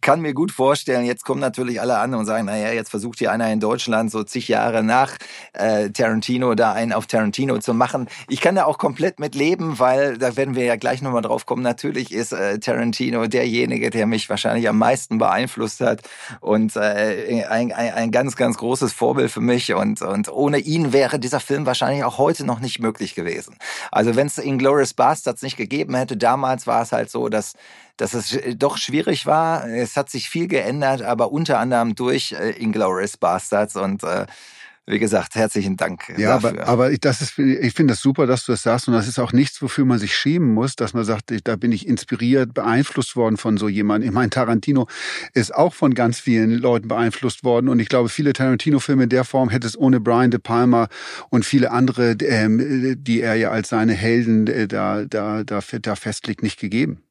kann mir gut vorstellen, jetzt kommen natürlich alle an und sagen, naja, jetzt versucht hier einer in Deutschland so zig Jahre nach äh, Tarantino da einen auf Tarantino zu machen. Ich kann da auch komplett mit leben, weil da werden wir ja gleich nochmal drauf kommen. Natürlich ist äh, Tarantino derjenige, der mich wahrscheinlich am meisten beeinflusst hat und äh, ein, ein, ein ganz, ganz großes Vorbild für mich. Und, und ohne ihn wäre dieser Film wahrscheinlich auch heute noch nicht möglich gewesen. Also wenn es Inglourious Bastards nicht gegeben hätte, damals war es halt so, dass dass es doch schwierig war. Es hat sich viel geändert, aber unter anderem durch äh, Inglourious Bastards und äh, wie gesagt, herzlichen Dank
ja,
dafür.
Aber, aber ich, das ist, ich finde das super, dass du das sagst. Und das ist auch nichts, wofür man sich schämen muss, dass man sagt, da bin ich inspiriert, beeinflusst worden von so jemandem. Ich meine, Tarantino ist auch von ganz vielen Leuten beeinflusst worden. Und ich glaube, viele Tarantino-Filme in der Form hätte es ohne Brian De Palma und viele andere, ähm, die er ja als seine Helden äh, da, da, da, da festlegt, nicht gegeben.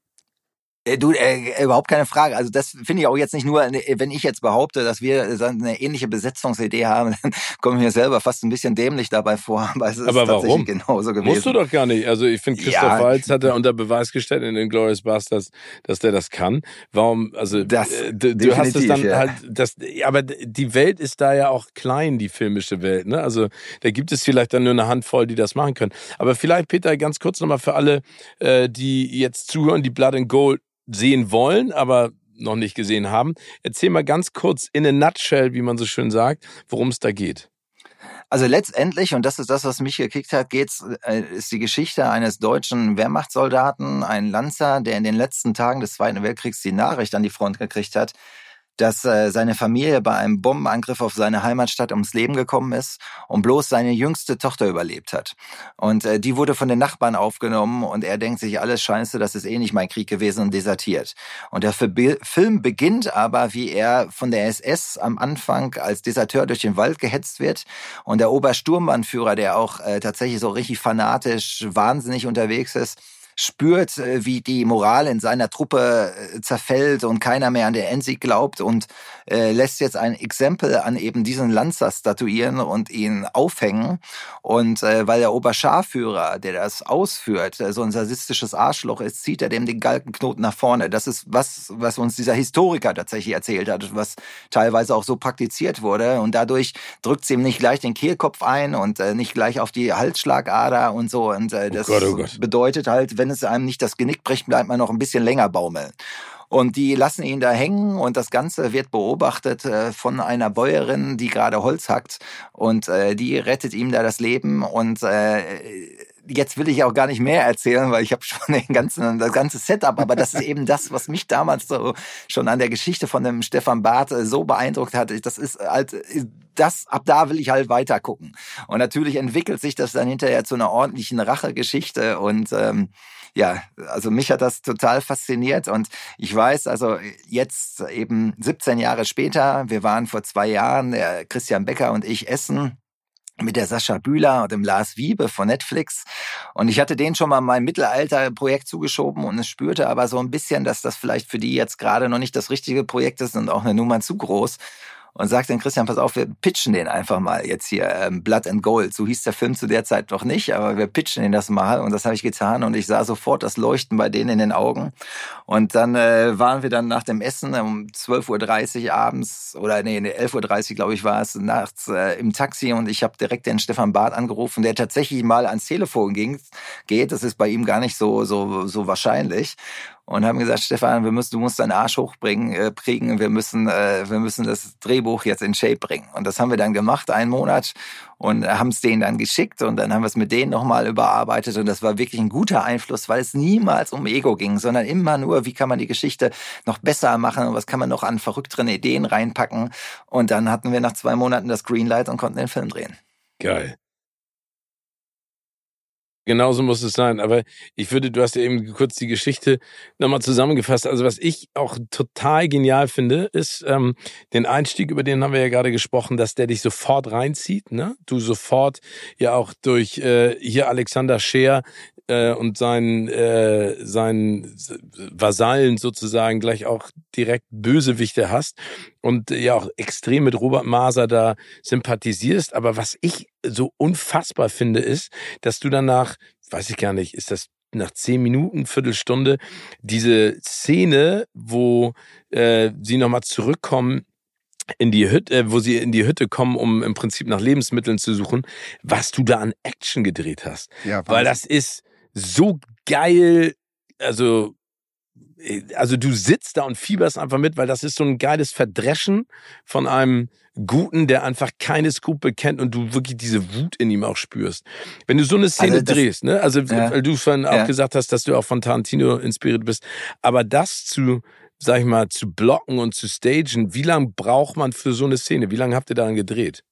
Äh, du, äh, überhaupt keine Frage. Also das finde ich auch jetzt nicht nur, äh, wenn ich jetzt behaupte, dass wir eine ähnliche Besetzungsidee haben, dann komme ich mir selber fast ein bisschen dämlich dabei vor.
Aber, es ist aber warum? genauso gewesen. Musst du doch gar nicht. Also ich finde, Christoph ja. Waltz hat er unter Beweis gestellt in den Glorious Bastards, dass der das kann. Warum, also das, äh, du, du hast es dann ja. halt, das, aber die Welt ist da ja auch klein, die filmische Welt. Ne? Also da gibt es vielleicht dann nur eine Handvoll, die das machen können. Aber vielleicht, Peter, ganz kurz nochmal für alle, äh, die jetzt zuhören, die Blood and Gold sehen wollen, aber noch nicht gesehen haben. Erzähl mal ganz kurz in a nutshell, wie man so schön sagt, worum es da geht.
Also letztendlich, und das ist das, was mich gekickt hat, geht's, äh, ist die Geschichte eines deutschen Wehrmachtssoldaten, ein Lanzer, der in den letzten Tagen des Zweiten Weltkriegs die Nachricht an die Front gekriegt hat, dass äh, seine Familie bei einem Bombenangriff auf seine Heimatstadt ums Leben gekommen ist und bloß seine jüngste Tochter überlebt hat. Und äh, die wurde von den Nachbarn aufgenommen und er denkt sich, alles scheiße, das ist eh nicht mein Krieg gewesen und desertiert. Und der Film beginnt aber, wie er von der SS am Anfang als Deserteur durch den Wald gehetzt wird und der Obersturmbannführer, der auch äh, tatsächlich so richtig fanatisch, wahnsinnig unterwegs ist, spürt, äh, wie die Moral in seiner Truppe äh, zerfällt und keiner mehr an den Endsieg glaubt und äh, lässt jetzt ein Exempel an eben diesen Lanzer statuieren und ihn aufhängen. Und äh, weil der Oberscharführer, der das ausführt, so ein sadistisches Arschloch ist, zieht er dem den Galkenknoten nach vorne. Das ist was, was uns dieser Historiker tatsächlich erzählt hat, was teilweise auch so praktiziert wurde. Und dadurch drückt sie ihm nicht gleich den Kehlkopf ein und äh, nicht gleich auf die Halsschlagader und so. Und äh, das oh Gott, oh Gott. bedeutet halt, wenn wenn es einem nicht das Genick bricht, bleibt man noch ein bisschen länger baumeln. Und die lassen ihn da hängen und das Ganze wird beobachtet äh, von einer Bäuerin, die gerade Holz hackt und äh, die rettet ihm da das Leben und äh, jetzt will ich auch gar nicht mehr erzählen, weil ich habe schon den ganzen, das ganze Setup, aber das ist eben das, was mich damals so schon an der Geschichte von dem Stefan Barth so beeindruckt hat. Das ist halt, das, ab da will ich halt weiter gucken. Und natürlich entwickelt sich das dann hinterher zu einer ordentlichen Rachegeschichte und ähm, ja, also mich hat das total fasziniert und ich weiß, also jetzt eben 17 Jahre später, wir waren vor zwei Jahren, Christian Becker und ich essen mit der Sascha Bühler und dem Lars Wiebe von Netflix. Und ich hatte denen schon mal mein Mittelalter-Projekt zugeschoben und es spürte aber so ein bisschen, dass das vielleicht für die jetzt gerade noch nicht das richtige Projekt ist und auch eine Nummer zu groß und sagt dann Christian, pass auf, wir pitchen den einfach mal jetzt hier, ähm, Blood and Gold. So hieß der Film zu der Zeit noch nicht, aber wir pitchen den das mal und das habe ich getan und ich sah sofort das Leuchten bei denen in den Augen. Und dann äh, waren wir dann nach dem Essen um 12.30 Uhr abends oder nee, 11.30 Uhr glaube ich war es, nachts äh, im Taxi und ich habe direkt den Stefan Barth angerufen, der tatsächlich mal ans Telefon ging, geht. Das ist bei ihm gar nicht so, so, so wahrscheinlich und haben gesagt, Stefan, wir müssen, du musst deinen Arsch hochbringen, äh, kriegen, wir müssen, äh, wir müssen das Drehbuch jetzt in Shape bringen. Und das haben wir dann gemacht, einen Monat, und haben es denen dann geschickt und dann haben wir es mit denen nochmal überarbeitet und das war wirklich ein guter Einfluss, weil es niemals um Ego ging, sondern immer nur, wie kann man die Geschichte noch besser machen und was kann man noch an verrückteren Ideen reinpacken. Und dann hatten wir nach zwei Monaten das Greenlight und konnten den Film drehen.
Geil. Genauso muss es sein. Aber ich würde, du hast ja eben kurz die Geschichte nochmal zusammengefasst. Also was ich auch total genial finde, ist ähm, den Einstieg, über den haben wir ja gerade gesprochen, dass der dich sofort reinzieht. Ne? Du sofort ja auch durch äh, hier Alexander Scheer äh, und seinen, äh, seinen Vasallen sozusagen gleich auch direkt Bösewichte hast und ja auch extrem mit Robert Maser da sympathisierst. Aber was ich so unfassbar finde, ist, dass du danach, weiß ich gar nicht, ist das nach zehn Minuten, Viertelstunde, diese Szene, wo äh, sie nochmal zurückkommen in die Hütte, äh, wo sie in die Hütte kommen, um im Prinzip nach Lebensmitteln zu suchen, was du da an Action gedreht hast. Ja, Weil das ist, so geil, also äh, also du sitzt da und fieberst einfach mit, weil das ist so ein geiles Verdreschen von einem Guten, der einfach keine Skrupel kennt und du wirklich diese Wut in ihm auch spürst. Wenn du so eine Szene also das, drehst, ne? Also ja, weil du vorhin ja. auch gesagt hast, dass du auch von Tarantino inspiriert bist, aber das zu sag ich mal, zu blocken und zu stagen, wie lange braucht man für so eine Szene? Wie lange habt ihr daran gedreht?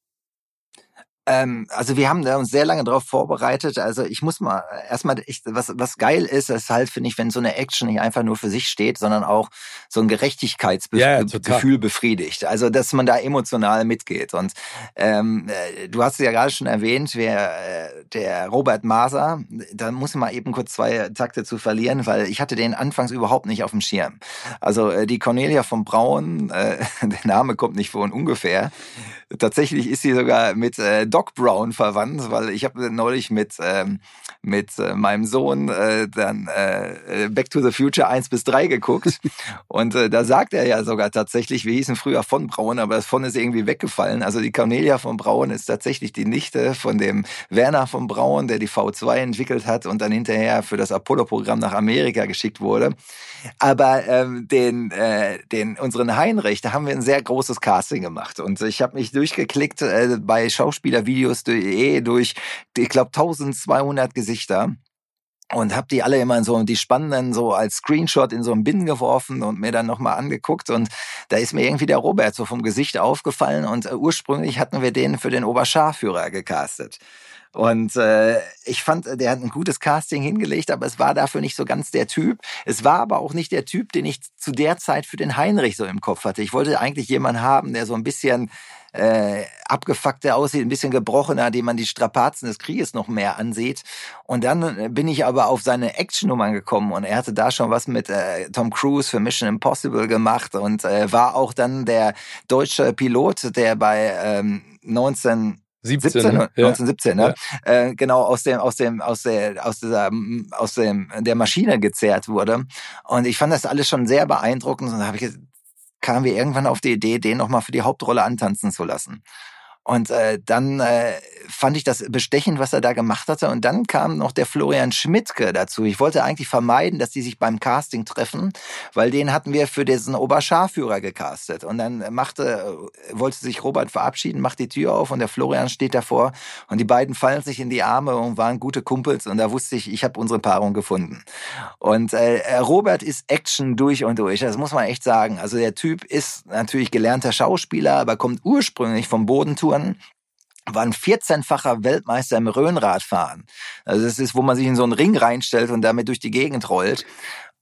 Ähm, also wir haben da uns sehr lange darauf vorbereitet. Also ich muss mal erstmal, ich, was, was geil ist, ist halt, finde ich, wenn so eine Action nicht einfach nur für sich steht, sondern auch so ein Gerechtigkeitsgefühl ja, befriedigt. Also dass man da emotional mitgeht. Und ähm, äh, du hast es ja gerade schon erwähnt, wer äh, der Robert Maser, da muss ich mal eben kurz zwei Takte zu verlieren, weil ich hatte den anfangs überhaupt nicht auf dem Schirm. Also äh, die Cornelia von Braun, äh, der Name kommt nicht von ungefähr. Tatsächlich ist sie sogar mit äh, Doc Brown verwandt, weil ich habe neulich mit ähm, mit äh, meinem Sohn äh, dann äh, Back to the Future 1 bis 3 geguckt und äh, da sagt er ja sogar tatsächlich, wir hießen früher von Braun, aber das von ist irgendwie weggefallen. Also die Cornelia von Braun ist tatsächlich die Nichte von dem Werner von Braun, der die V2 entwickelt hat und dann hinterher für das Apollo-Programm nach Amerika geschickt wurde. Aber ähm, den, äh, den unseren Heinrich, da haben wir ein sehr großes Casting gemacht und ich habe mich durchgeklickt äh, bei Schauspieler Insidervideos.de durch, ich glaube, 1200 Gesichter und habe die alle immer in so die spannenden so als Screenshot in so einen Bin geworfen und mir dann nochmal angeguckt und da ist mir irgendwie der Robert so vom Gesicht aufgefallen und äh, ursprünglich hatten wir den für den Oberscharführer gecastet. Und äh, ich fand, der hat ein gutes Casting hingelegt, aber es war dafür nicht so ganz der Typ. Es war aber auch nicht der Typ, den ich zu der Zeit für den Heinrich so im Kopf hatte. Ich wollte eigentlich jemanden haben, der so ein bisschen äh, abgefuckter aussieht, ein bisschen gebrochener, dem man die Strapazen des Krieges noch mehr ansieht. Und dann äh, bin ich aber auf seine Actionnummern gekommen und er hatte da schon was mit äh, Tom Cruise für Mission Impossible gemacht und äh, war auch dann der deutsche Pilot, der bei ähm, 19 17, 17 ne? 1917, ne? Ja. Äh, genau aus dem aus dem aus der aus dieser aus dem der Maschine gezerrt wurde und ich fand das alles schon sehr beeindruckend und da habe ich kamen wir irgendwann auf die Idee, den nochmal für die Hauptrolle antanzen zu lassen. Und äh, dann äh, fand ich das bestechend, was er da gemacht hatte. Und dann kam noch der Florian Schmidtke dazu. Ich wollte eigentlich vermeiden, dass die sich beim Casting treffen, weil den hatten wir für diesen Oberscharführer gecastet. Und dann machte, wollte sich Robert verabschieden, macht die Tür auf und der Florian steht davor. Und die beiden fallen sich in die Arme und waren gute Kumpels. Und da wusste ich, ich habe unsere Paarung gefunden. Und äh, Robert ist Action durch und durch. Das muss man echt sagen. Also der Typ ist natürlich gelernter Schauspieler, aber kommt ursprünglich vom Bodentour Touren war ein 14-facher Weltmeister im Rhönradfahren. Also das ist, wo man sich in so einen Ring reinstellt und damit durch die Gegend rollt.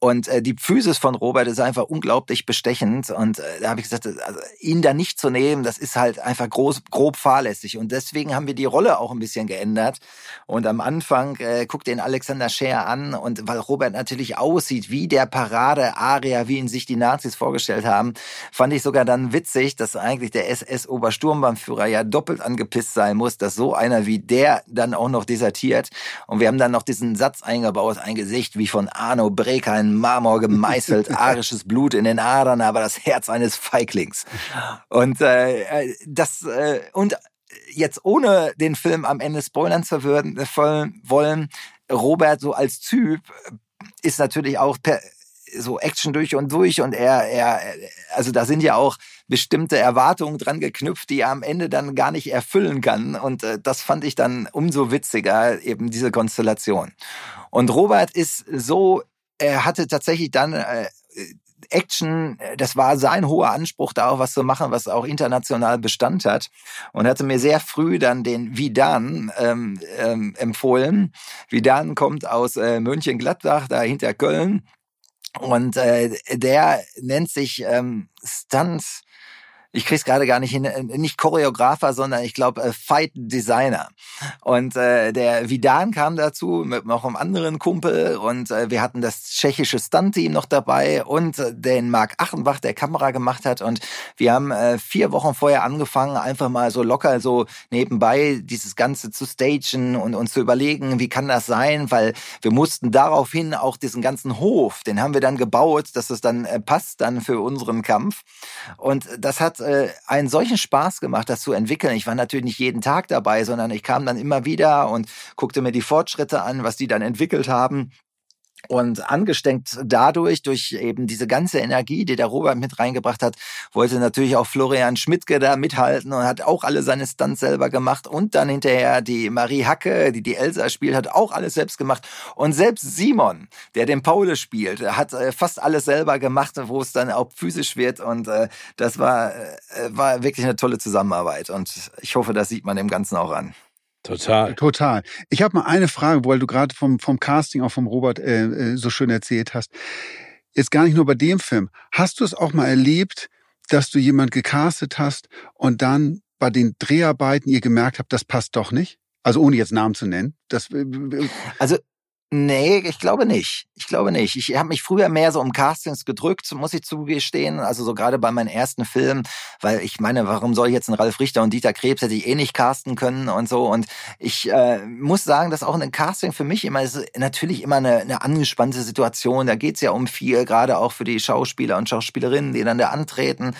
Und äh, die Physis von Robert ist einfach unglaublich bestechend. Und äh, da habe ich gesagt, also, ihn da nicht zu nehmen, das ist halt einfach groß, grob fahrlässig. Und deswegen haben wir die Rolle auch ein bisschen geändert. Und am Anfang äh, guckt den Alexander Scheer an und weil Robert natürlich aussieht wie der Parade-Aria, wie ihn sich die Nazis vorgestellt haben, fand ich sogar dann witzig, dass eigentlich der SS-Obersturmbannführer ja doppelt angepisst sein muss, dass so einer wie der dann auch noch desertiert. Und wir haben dann noch diesen Satz eingebaut, ein Gesicht wie von Arno Breker Marmor gemeißelt, arisches Blut in den Adern, aber das Herz eines Feiglings. Und äh, äh, das äh, und jetzt ohne den Film am Ende spoilern zu würden, äh, wollen, Robert so als Typ ist natürlich auch per, so Action durch und durch und er, er, also da sind ja auch bestimmte Erwartungen dran geknüpft, die er am Ende dann gar nicht erfüllen kann und äh, das fand ich dann umso witziger, eben diese Konstellation. Und Robert ist so er hatte tatsächlich dann äh, Action, das war sein hoher Anspruch, da auch was zu machen, was auch international Bestand hat. Und hatte mir sehr früh dann den Vidan ähm, ähm, empfohlen. Vidan kommt aus äh, Mönchengladbach, da hinter Köln. Und äh, der nennt sich ähm, Stunts ich krieg's gerade gar nicht hin, äh, nicht Choreografer, sondern ich glaube äh, Fight Designer. Und äh, der Vidan kam dazu mit noch einem anderen Kumpel und äh, wir hatten das tschechische Stunt-Team noch dabei und äh, den Marc Achenbach, der Kamera gemacht hat. Und wir haben äh, vier Wochen vorher angefangen, einfach mal so locker so nebenbei dieses Ganze zu stagen und uns zu überlegen, wie kann das sein, weil wir mussten daraufhin auch diesen ganzen Hof, den haben wir dann gebaut, dass es dann äh, passt dann für unseren Kampf. Und das hat äh, einen solchen Spaß gemacht, das zu entwickeln. Ich war natürlich nicht jeden Tag dabei, sondern ich kam dann immer wieder und guckte mir die Fortschritte an, was die dann entwickelt haben. Und angesteckt dadurch, durch eben diese ganze Energie, die der Robert mit reingebracht hat, wollte natürlich auch Florian Schmidtke da mithalten und hat auch alle seine Stunts selber gemacht. Und dann hinterher die Marie Hacke, die die Elsa spielt, hat auch alles selbst gemacht. Und selbst Simon, der den Paul spielt, hat äh, fast alles selber gemacht, wo es dann auch physisch wird. Und äh, das war, äh, war wirklich eine tolle Zusammenarbeit. Und ich hoffe, das sieht man dem Ganzen auch an.
Total.
Total. Ich habe mal eine Frage, weil du gerade vom, vom Casting auch vom Robert äh, äh, so schön erzählt hast. Jetzt gar nicht nur bei dem Film. Hast du es auch mal erlebt, dass du jemand gecastet hast und dann bei den Dreharbeiten ihr gemerkt habt, das passt doch nicht? Also ohne jetzt Namen zu nennen. Das,
äh, also Nee, ich glaube nicht. Ich glaube nicht. Ich habe mich früher mehr so um Castings gedrückt, muss ich zugestehen. Also so gerade bei meinen ersten Filmen, weil ich meine, warum soll ich jetzt einen Ralf Richter und Dieter Krebs hätte ich eh nicht casten können und so. Und ich äh, muss sagen, dass auch ein Casting für mich immer ist natürlich immer eine, eine angespannte Situation. Da geht's ja um viel, gerade auch für die Schauspieler und Schauspielerinnen, die dann da antreten.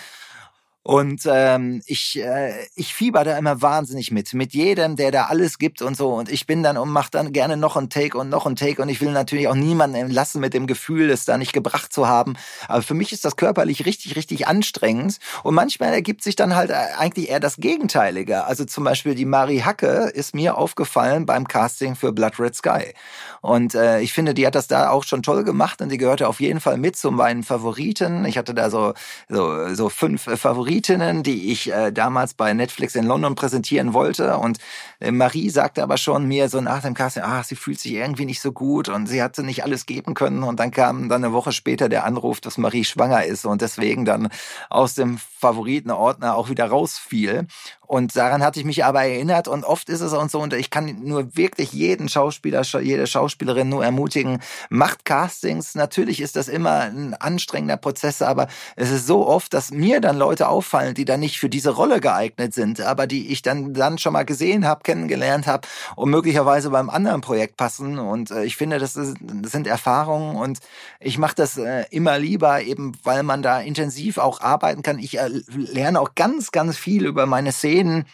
Und ähm, ich, äh, ich fieber da immer wahnsinnig mit, mit jedem, der da alles gibt und so. Und ich bin dann und mache dann gerne noch ein Take und noch ein Take. Und ich will natürlich auch niemanden entlassen mit dem Gefühl, es da nicht gebracht zu haben. Aber für mich ist das körperlich richtig, richtig anstrengend. Und manchmal ergibt sich dann halt äh, eigentlich eher das Gegenteilige. Also zum Beispiel die Marie Hacke ist mir aufgefallen beim Casting für Blood Red Sky. Und äh, ich finde, die hat das da auch schon toll gemacht und die gehörte auf jeden Fall mit zu meinen Favoriten. Ich hatte da so, so, so fünf Favoriten Favoritinnen, die ich äh, damals bei Netflix in London präsentieren wollte. Und äh, Marie sagte aber schon mir so nach dem Casting, ah, sie fühlt sich irgendwie nicht so gut und sie hatte nicht alles geben können. Und dann kam dann eine Woche später der Anruf, dass Marie schwanger ist und deswegen dann aus dem Favoritenordner auch wieder rausfiel. Und daran hatte ich mich aber erinnert und oft ist es auch so, und ich kann nur wirklich jeden Schauspieler, jede Schauspielerin nur ermutigen, macht Castings. Natürlich ist das immer ein anstrengender Prozess, aber es ist so oft, dass mir dann Leute auffallen, die dann nicht für diese Rolle geeignet sind, aber die ich dann, dann schon mal gesehen habe, kennengelernt habe und möglicherweise beim anderen Projekt passen. Und äh, ich finde, das, ist, das sind Erfahrungen und ich mache das äh, immer lieber, eben weil man da intensiv auch arbeiten kann. Ich äh, lerne auch ganz, ganz viel über meine Szenen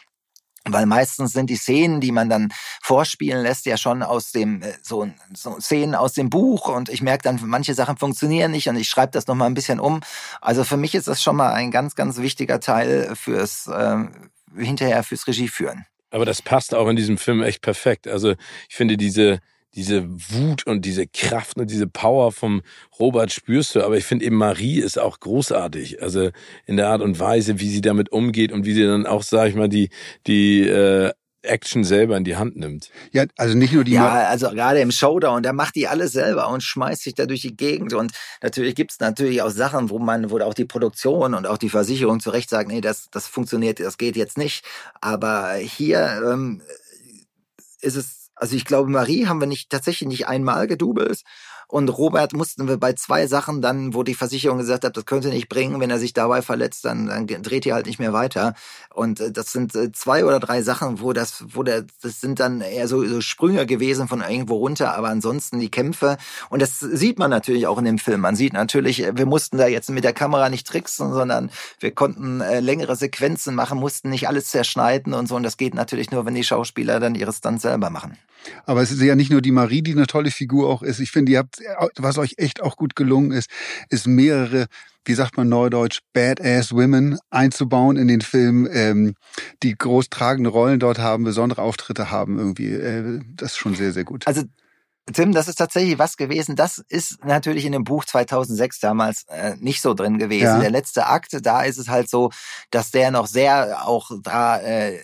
weil meistens sind die Szenen, die man dann vorspielen lässt, ja schon aus dem äh, so, so Szenen aus dem Buch und ich merke dann, manche Sachen funktionieren nicht und ich schreibe das noch mal ein bisschen um. Also für mich ist das schon mal ein ganz, ganz wichtiger Teil fürs äh, hinterher fürs Regie führen.
Aber das passt auch in diesem Film echt perfekt. Also ich finde diese diese Wut und diese Kraft und diese Power vom Robert spürst du. Aber ich finde eben Marie ist auch großartig. Also in der Art und Weise, wie sie damit umgeht und wie sie dann auch, sag ich mal, die, die äh, Action selber in die Hand nimmt.
Ja, also nicht nur die.
Ja, also gerade im Showdown, der macht die alles selber und schmeißt sich da durch die Gegend. Und natürlich gibt's natürlich auch Sachen, wo man, wo auch die Produktion und auch die Versicherung zu Recht sagt, nee, das, das funktioniert, das geht jetzt nicht. Aber hier ähm, ist es also ich glaube, Marie haben wir nicht tatsächlich nicht einmal gedoubelt. Und Robert mussten wir bei zwei Sachen dann, wo die Versicherung gesagt hat, das könnte nicht bringen, wenn er sich dabei verletzt, dann, dann dreht ihr halt nicht mehr weiter. Und äh, das sind äh, zwei oder drei Sachen, wo das, wo der, das sind dann eher so, so Sprünge gewesen von irgendwo runter, aber ansonsten die Kämpfe. Und das sieht man natürlich auch in dem Film. Man sieht natürlich, wir mussten da jetzt mit der Kamera nicht tricksen, sondern wir konnten äh, längere Sequenzen machen, mussten nicht alles zerschneiden und so. Und das geht natürlich nur, wenn die Schauspieler dann ihre Stunts selber machen.
Aber es ist ja nicht nur die Marie, die eine tolle Figur auch ist. Ich finde, ihr habt, was euch echt auch gut gelungen ist, ist mehrere, wie sagt man neudeutsch, Badass Women einzubauen in den Film, ähm, die groß tragende Rollen dort haben, besondere Auftritte haben irgendwie. Äh, das ist schon sehr, sehr gut.
Also Tim, das ist tatsächlich was gewesen. Das ist natürlich in dem Buch 2006 damals äh, nicht so drin gewesen. Ja. Der letzte Akt, da ist es halt so, dass der noch sehr auch da äh,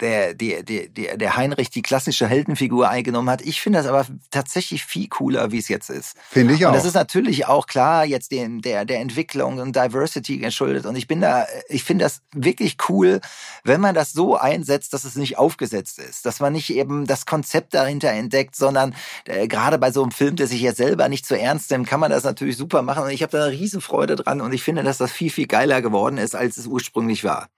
der, der, der, der Heinrich die klassische Heldenfigur eingenommen hat. Ich finde das aber tatsächlich viel cooler, wie es jetzt ist.
Finde ich auch.
Und das ist natürlich auch klar jetzt dem, der, der Entwicklung und Diversity geschuldet. Und ich bin da, ich finde das wirklich cool, wenn man das so einsetzt, dass es nicht aufgesetzt ist. Dass man nicht eben das Konzept dahinter entdeckt, sondern äh, gerade bei so einem Film, der sich ja selber nicht zu so ernst nimmt, kann man das natürlich super machen. Und ich habe da eine Riesenfreude dran und ich finde, dass das viel, viel geiler geworden ist, als es ursprünglich war.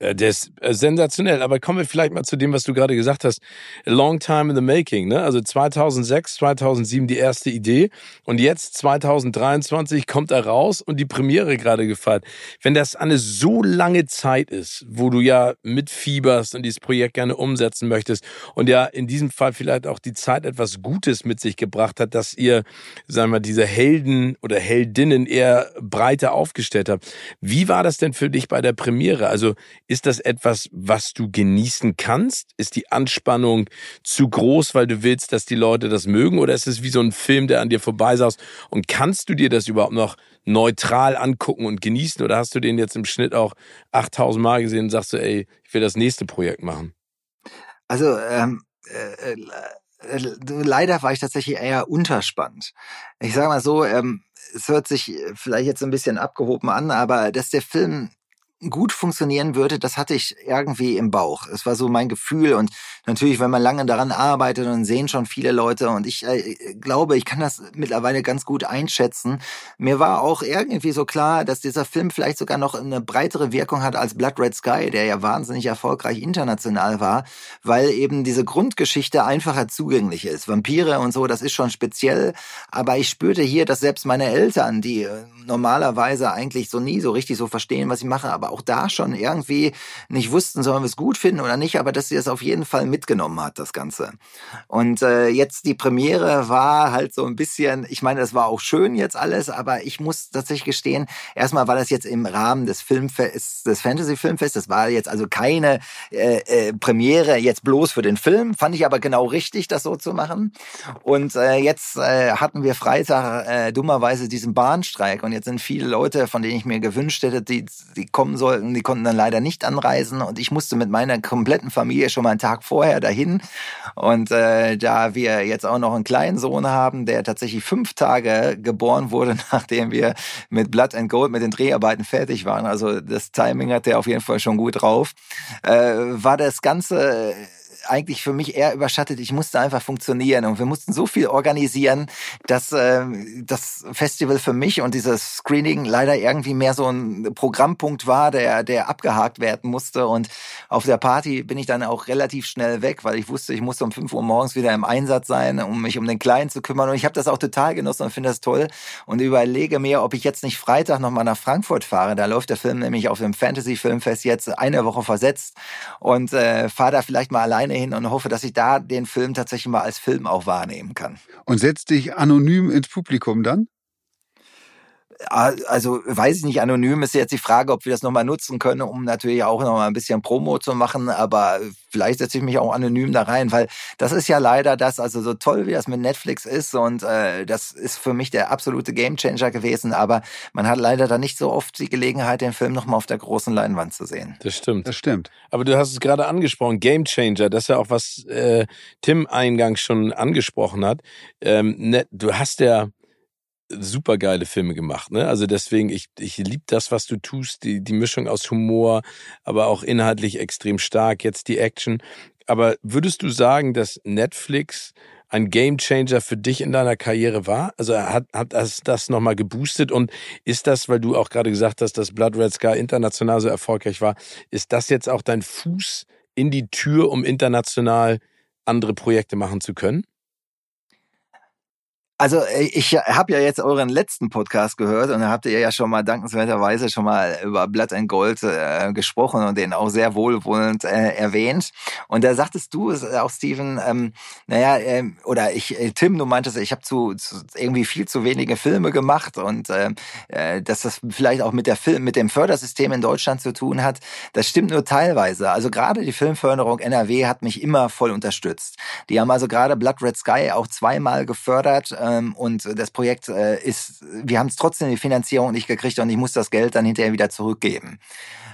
Äh, der ist äh, sensationell. Aber kommen wir vielleicht mal zu dem, was du gerade gesagt hast. A long time in the making, ne? Also 2006, 2007 die erste Idee und jetzt 2023 kommt er raus und die Premiere gerade gefeiert. Wenn das eine so lange Zeit ist, wo du ja mitfieberst und dieses Projekt gerne umsetzen möchtest und ja in diesem Fall vielleicht auch die Zeit etwas Gutes mit sich gebracht hat, dass ihr, sagen wir, diese Helden oder Heldinnen eher breiter aufgestellt habt. Wie war das denn für dich bei der Premiere? Also ist das etwas, was du genießen kannst? Ist die Anspannung zu groß, weil du willst, dass die Leute das mögen? Oder ist es wie so ein Film, der an dir vorbeisaust? Und kannst du dir das überhaupt noch neutral angucken und genießen? Oder hast du den jetzt im Schnitt auch 8000 Mal gesehen und sagst du, ey, ich will das nächste Projekt machen?
Also, ähm, äh, äh, leider war ich tatsächlich eher unterspannt. Ich sage mal so, ähm, es hört sich vielleicht jetzt ein bisschen abgehoben an, aber dass der Film gut funktionieren würde, das hatte ich irgendwie im Bauch. Es war so mein Gefühl und natürlich, wenn man lange daran arbeitet, dann sehen schon viele Leute und ich äh, glaube, ich kann das mittlerweile ganz gut einschätzen. Mir war auch irgendwie so klar, dass dieser Film vielleicht sogar noch eine breitere Wirkung hat als Blood Red Sky, der ja wahnsinnig erfolgreich international war, weil eben diese Grundgeschichte einfacher zugänglich ist. Vampire und so, das ist schon speziell, aber ich spürte hier, dass selbst meine Eltern, die äh, normalerweise eigentlich so nie so richtig so verstehen, was ich mache, aber auch da schon irgendwie nicht wussten, sollen wir es gut finden oder nicht, aber dass sie es auf jeden Fall mitgenommen hat, das Ganze. Und äh, jetzt die Premiere war halt so ein bisschen, ich meine, das war auch schön jetzt alles, aber ich muss tatsächlich gestehen, erstmal war das jetzt im Rahmen des Filmfests, des Fantasy-Filmfests, das war jetzt also keine äh, äh, Premiere jetzt bloß für den Film, fand ich aber genau richtig, das so zu machen. Und äh, jetzt äh, hatten wir Freitag äh, dummerweise diesen Bahnstreik und jetzt sind viele Leute, von denen ich mir gewünscht hätte, die, die kommen sollten, die konnten dann leider nicht anreisen. Und ich musste mit meiner kompletten Familie schon mal einen Tag vorher dahin. Und äh, da wir jetzt auch noch einen kleinen Sohn haben, der tatsächlich fünf Tage geboren wurde, nachdem wir mit Blood and Gold mit den Dreharbeiten fertig waren, also das Timing hat der auf jeden Fall schon gut drauf, äh, war das Ganze eigentlich für mich eher überschattet. Ich musste einfach funktionieren und wir mussten so viel organisieren, dass äh, das Festival für mich und dieses Screening leider irgendwie mehr so ein Programmpunkt war, der, der abgehakt werden musste. Und auf der Party bin ich dann auch relativ schnell weg, weil ich wusste, ich musste um 5 Uhr morgens wieder im Einsatz sein, um mich um den Kleinen zu kümmern. Und ich habe das auch total genossen und finde das toll und überlege mir, ob ich jetzt nicht Freitag nochmal nach Frankfurt fahre. Da läuft der Film nämlich auf dem Fantasy Filmfest jetzt eine Woche versetzt und äh, fahre da vielleicht mal alleine hin und hoffe, dass ich da den Film tatsächlich mal als Film auch wahrnehmen kann.
Und setzt dich anonym ins Publikum dann?
Also weiß ich nicht, anonym ist jetzt die Frage, ob wir das nochmal nutzen können, um natürlich auch nochmal ein bisschen Promo zu machen, aber vielleicht setze ich mich auch anonym da rein, weil das ist ja leider das, also so toll wie das mit Netflix ist und äh, das ist für mich der absolute Gamechanger gewesen, aber man hat leider da nicht so oft die Gelegenheit, den Film nochmal auf der großen Leinwand zu sehen.
Das stimmt.
Das stimmt.
Aber du hast es gerade angesprochen, Gamechanger, das ist ja auch was äh, Tim eingangs schon angesprochen hat. Ähm, ne, du hast ja super geile Filme gemacht. Ne? Also deswegen, ich, ich liebe das, was du tust, die, die Mischung aus Humor, aber auch inhaltlich extrem stark, jetzt die Action. Aber würdest du sagen, dass Netflix ein Gamechanger für dich in deiner Karriere war? Also hat, hat das, das nochmal geboostet und ist das, weil du auch gerade gesagt hast, dass Blood Red Sky international so erfolgreich war, ist das jetzt auch dein Fuß in die Tür, um international andere Projekte machen zu können?
Also äh, ich habe ja jetzt euren letzten Podcast gehört und da habt ihr ja schon mal dankenswerterweise schon mal über Blatt and Gold äh, gesprochen und den auch sehr wohlwollend äh, erwähnt. Und da sagtest du auch, Steven, ähm, naja, äh, oder ich, äh, Tim, du meintest, ich habe zu, zu, irgendwie viel zu wenige Filme gemacht und äh, äh, dass das vielleicht auch mit der Film, mit dem Fördersystem in Deutschland zu tun hat. Das stimmt nur teilweise. Also gerade die Filmförderung NRW hat mich immer voll unterstützt. Die haben also gerade Blood Red Sky auch zweimal gefördert ähm, und das Projekt äh, ist, wir haben es trotzdem die Finanzierung nicht gekriegt und ich muss das Geld dann hinterher wieder zurückgeben.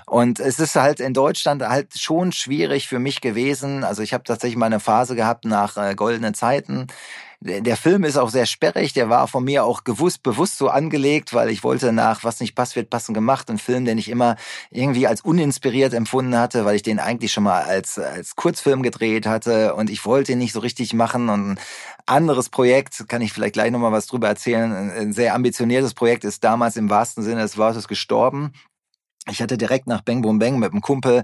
Und es ist halt in Deutschland halt schon schwierig für mich gewesen. Also ich habe tatsächlich mal eine Phase gehabt nach äh, goldenen Zeiten der Film ist auch sehr sperrig, der war von mir auch gewusst, bewusst so angelegt, weil ich wollte nach Was nicht passt, wird passend gemacht. Ein Film, den ich immer irgendwie als uninspiriert empfunden hatte, weil ich den eigentlich schon mal als, als Kurzfilm gedreht hatte und ich wollte ihn nicht so richtig machen und ein anderes Projekt, kann ich vielleicht gleich nochmal was drüber erzählen, ein sehr ambitioniertes Projekt ist damals im wahrsten Sinne des Wortes gestorben. Ich hatte direkt nach Bang Boom Bang mit einem Kumpel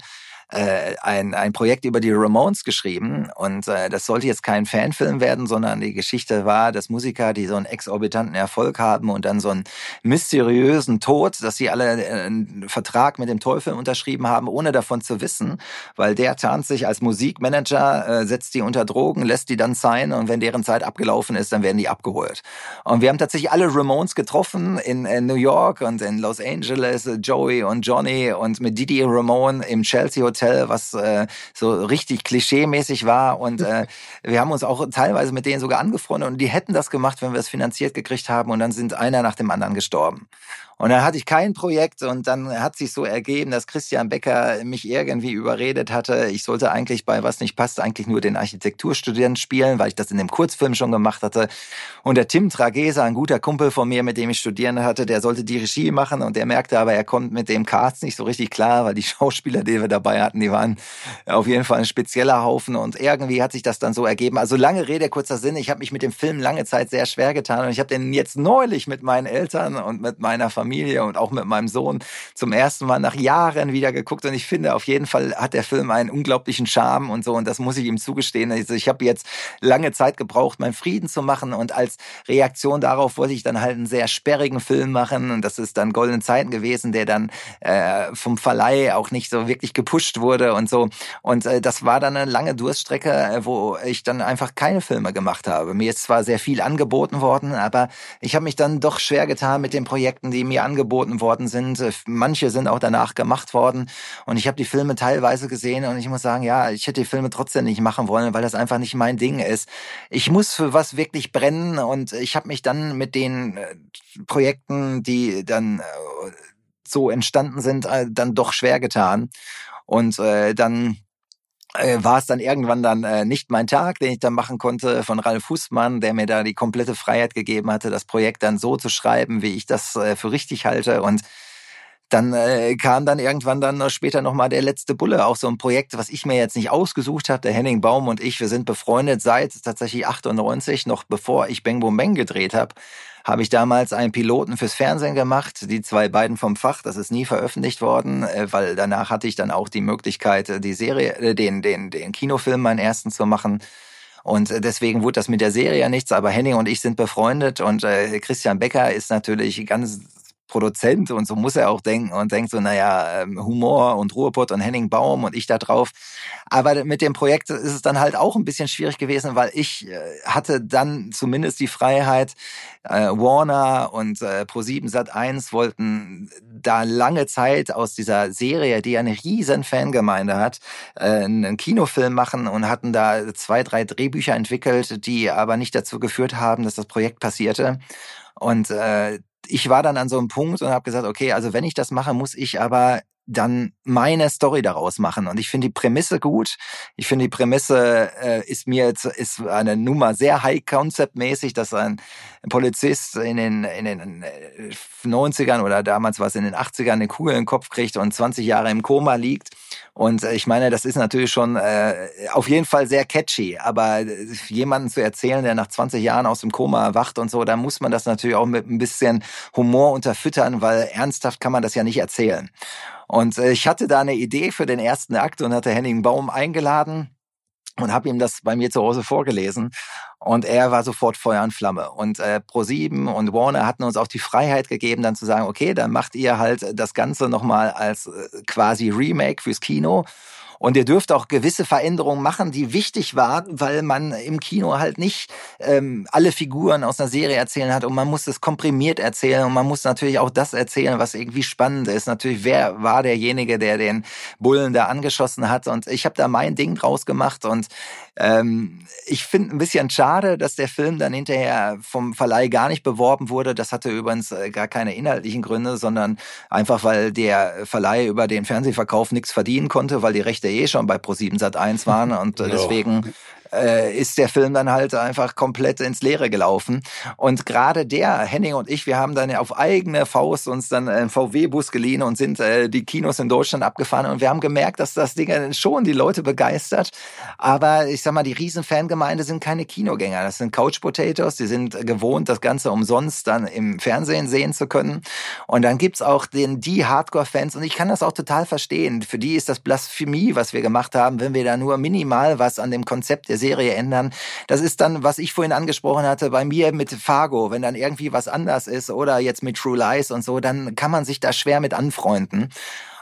äh, ein, ein Projekt über die Ramones geschrieben und äh, das sollte jetzt kein Fanfilm werden, sondern die Geschichte war, dass Musiker, die so einen exorbitanten Erfolg haben und dann so einen mysteriösen Tod, dass sie alle äh, einen Vertrag mit dem Teufel unterschrieben haben, ohne davon zu wissen, weil der tarnt sich als Musikmanager, äh, setzt die unter Drogen, lässt die dann sein und wenn deren Zeit abgelaufen ist, dann werden die abgeholt. Und wir haben tatsächlich alle Ramones getroffen in, in New York und in Los Angeles, Joey und Johnny und mit Didi Ramone im Chelsea Hotel Hotel, was äh, so richtig klischee-mäßig war. Und äh, wir haben uns auch teilweise mit denen sogar angefreundet und die hätten das gemacht, wenn wir es finanziert gekriegt haben. Und dann sind einer nach dem anderen gestorben. Und dann hatte ich kein Projekt und dann hat sich so ergeben, dass Christian Becker mich irgendwie überredet hatte, ich sollte eigentlich bei Was nicht passt eigentlich nur den Architekturstudenten spielen, weil ich das in dem Kurzfilm schon gemacht hatte. Und der Tim Tragesa, ein guter Kumpel von mir, mit dem ich studieren hatte, der sollte die Regie machen und der merkte aber, er kommt mit dem Cast nicht so richtig klar, weil die Schauspieler, die wir dabei hatten. Die waren auf jeden Fall ein spezieller Haufen und irgendwie hat sich das dann so ergeben. Also lange Rede, kurzer Sinn. Ich habe mich mit dem Film lange Zeit sehr schwer getan und ich habe den jetzt neulich mit meinen Eltern und mit meiner Familie und auch mit meinem Sohn zum ersten Mal nach Jahren wieder geguckt. Und ich finde auf jeden Fall hat der Film einen unglaublichen Charme und so. Und das muss ich ihm zugestehen. Also ich habe jetzt lange Zeit gebraucht, meinen Frieden zu machen. Und als Reaktion darauf wollte ich dann halt einen sehr sperrigen Film machen. Und das ist dann Golden Zeiten gewesen, der dann äh, vom Verleih auch nicht so wirklich gepusht wurde und so. Und äh, das war dann eine lange Durststrecke, äh, wo ich dann einfach keine Filme gemacht habe. Mir ist zwar sehr viel angeboten worden, aber ich habe mich dann doch schwer getan mit den Projekten, die mir angeboten worden sind. Äh, manche sind auch danach gemacht worden und ich habe die Filme teilweise gesehen und ich muss sagen, ja, ich hätte die Filme trotzdem nicht machen wollen, weil das einfach nicht mein Ding ist. Ich muss für was wirklich brennen und ich habe mich dann mit den äh, Projekten, die dann äh, so entstanden sind, dann doch schwer getan. Und äh, dann war es dann irgendwann dann äh, nicht mein Tag, den ich dann machen konnte von Ralf Fußmann, der mir da die komplette Freiheit gegeben hatte, das Projekt dann so zu schreiben, wie ich das äh, für richtig halte. Und dann äh, kam dann irgendwann dann später nochmal der letzte Bulle, auch so ein Projekt, was ich mir jetzt nicht ausgesucht habe. Der Henning Baum und ich, wir sind befreundet seit tatsächlich 98, noch bevor ich Bang Boom Bang gedreht habe habe ich damals einen Piloten fürs Fernsehen gemacht, die zwei beiden vom Fach, das ist nie veröffentlicht worden, äh, weil danach hatte ich dann auch die Möglichkeit, äh, die Serie, äh, den, den, den Kinofilm meinen ersten zu machen. Und deswegen wurde das mit der Serie ja nichts, aber Henning und ich sind befreundet und Christian Becker ist natürlich ganz Produzent und so muss er auch denken und denkt so, naja, ähm, Humor und Ruhrpott und Henning Baum und ich da drauf. Aber mit dem Projekt ist es dann halt auch ein bisschen schwierig gewesen, weil ich äh, hatte dann zumindest die Freiheit, äh, Warner und äh, Pro7 Sat1 wollten da lange Zeit aus dieser Serie, die eine riesen Fangemeinde hat, einen Kinofilm machen und hatten da zwei, drei Drehbücher entwickelt, die aber nicht dazu geführt haben, dass das Projekt passierte. Und äh, ich war dann an so einem Punkt und habe gesagt, okay, also wenn ich das mache, muss ich aber dann meine Story daraus machen. Und ich finde die Prämisse gut. Ich finde die Prämisse äh, ist mir jetzt, ist eine Nummer sehr high-concept-mäßig, dass ein Polizist in den, in den 90ern äh, oder damals war es in den 80ern eine Kugel in den Kopf kriegt und 20 Jahre im Koma liegt. Und äh, ich meine, das ist natürlich schon äh, auf jeden Fall sehr catchy. Aber äh, jemanden zu erzählen, der nach 20 Jahren aus dem Koma erwacht und so, da muss man das natürlich auch mit ein bisschen Humor unterfüttern, weil ernsthaft kann man das ja nicht erzählen. Und äh, ich hatte da eine Idee für den ersten Akt und hatte Henning Baum eingeladen und habe ihm das bei mir zu Hause vorgelesen. Und er war sofort Feuer und Flamme. Und äh, Pro7 und Warner hatten uns auch die Freiheit gegeben dann zu sagen, okay, dann macht ihr halt das ganze nochmal als äh, quasi Remake fürs Kino und ihr dürft auch gewisse Veränderungen machen, die wichtig waren, weil man im Kino halt nicht ähm, alle Figuren aus einer Serie erzählen hat und man muss es komprimiert erzählen und man muss natürlich auch das erzählen, was irgendwie spannend ist. Natürlich, wer war derjenige, der den Bullen da angeschossen hat? Und ich habe da mein Ding draus gemacht und ähm, ich finde ein bisschen schade, dass der Film dann hinterher vom Verleih gar nicht beworben wurde. Das hatte übrigens äh, gar keine inhaltlichen Gründe, sondern einfach, weil der Verleih über den Fernsehverkauf nichts verdienen konnte, weil die Rechte eh schon bei Pro7 Sat1 waren und äh, deswegen äh, ist der Film dann halt einfach komplett ins Leere gelaufen. Und gerade der, Henning und ich, wir haben dann auf eigene Faust uns dann einen VW-Bus geliehen und sind äh, die Kinos in Deutschland abgefahren und wir haben gemerkt, dass das Ding schon die Leute begeistert. Aber ich sag mal, die riesen Fangemeinde sind keine Kinogänger. Das sind Couch Potatoes, die sind gewohnt, das Ganze umsonst dann im Fernsehen sehen zu können. Und dann gibt's auch den, die Hardcore-Fans und ich kann das auch total verstehen. Für die ist das Blasphemie, was wir gemacht haben, wenn wir da nur minimal was an dem Konzept der Serie ändern. Das ist dann, was ich vorhin angesprochen hatte, bei mir mit Fargo, wenn dann irgendwie was anders ist oder jetzt mit True Lies und so, dann kann man sich da schwer mit anfreunden.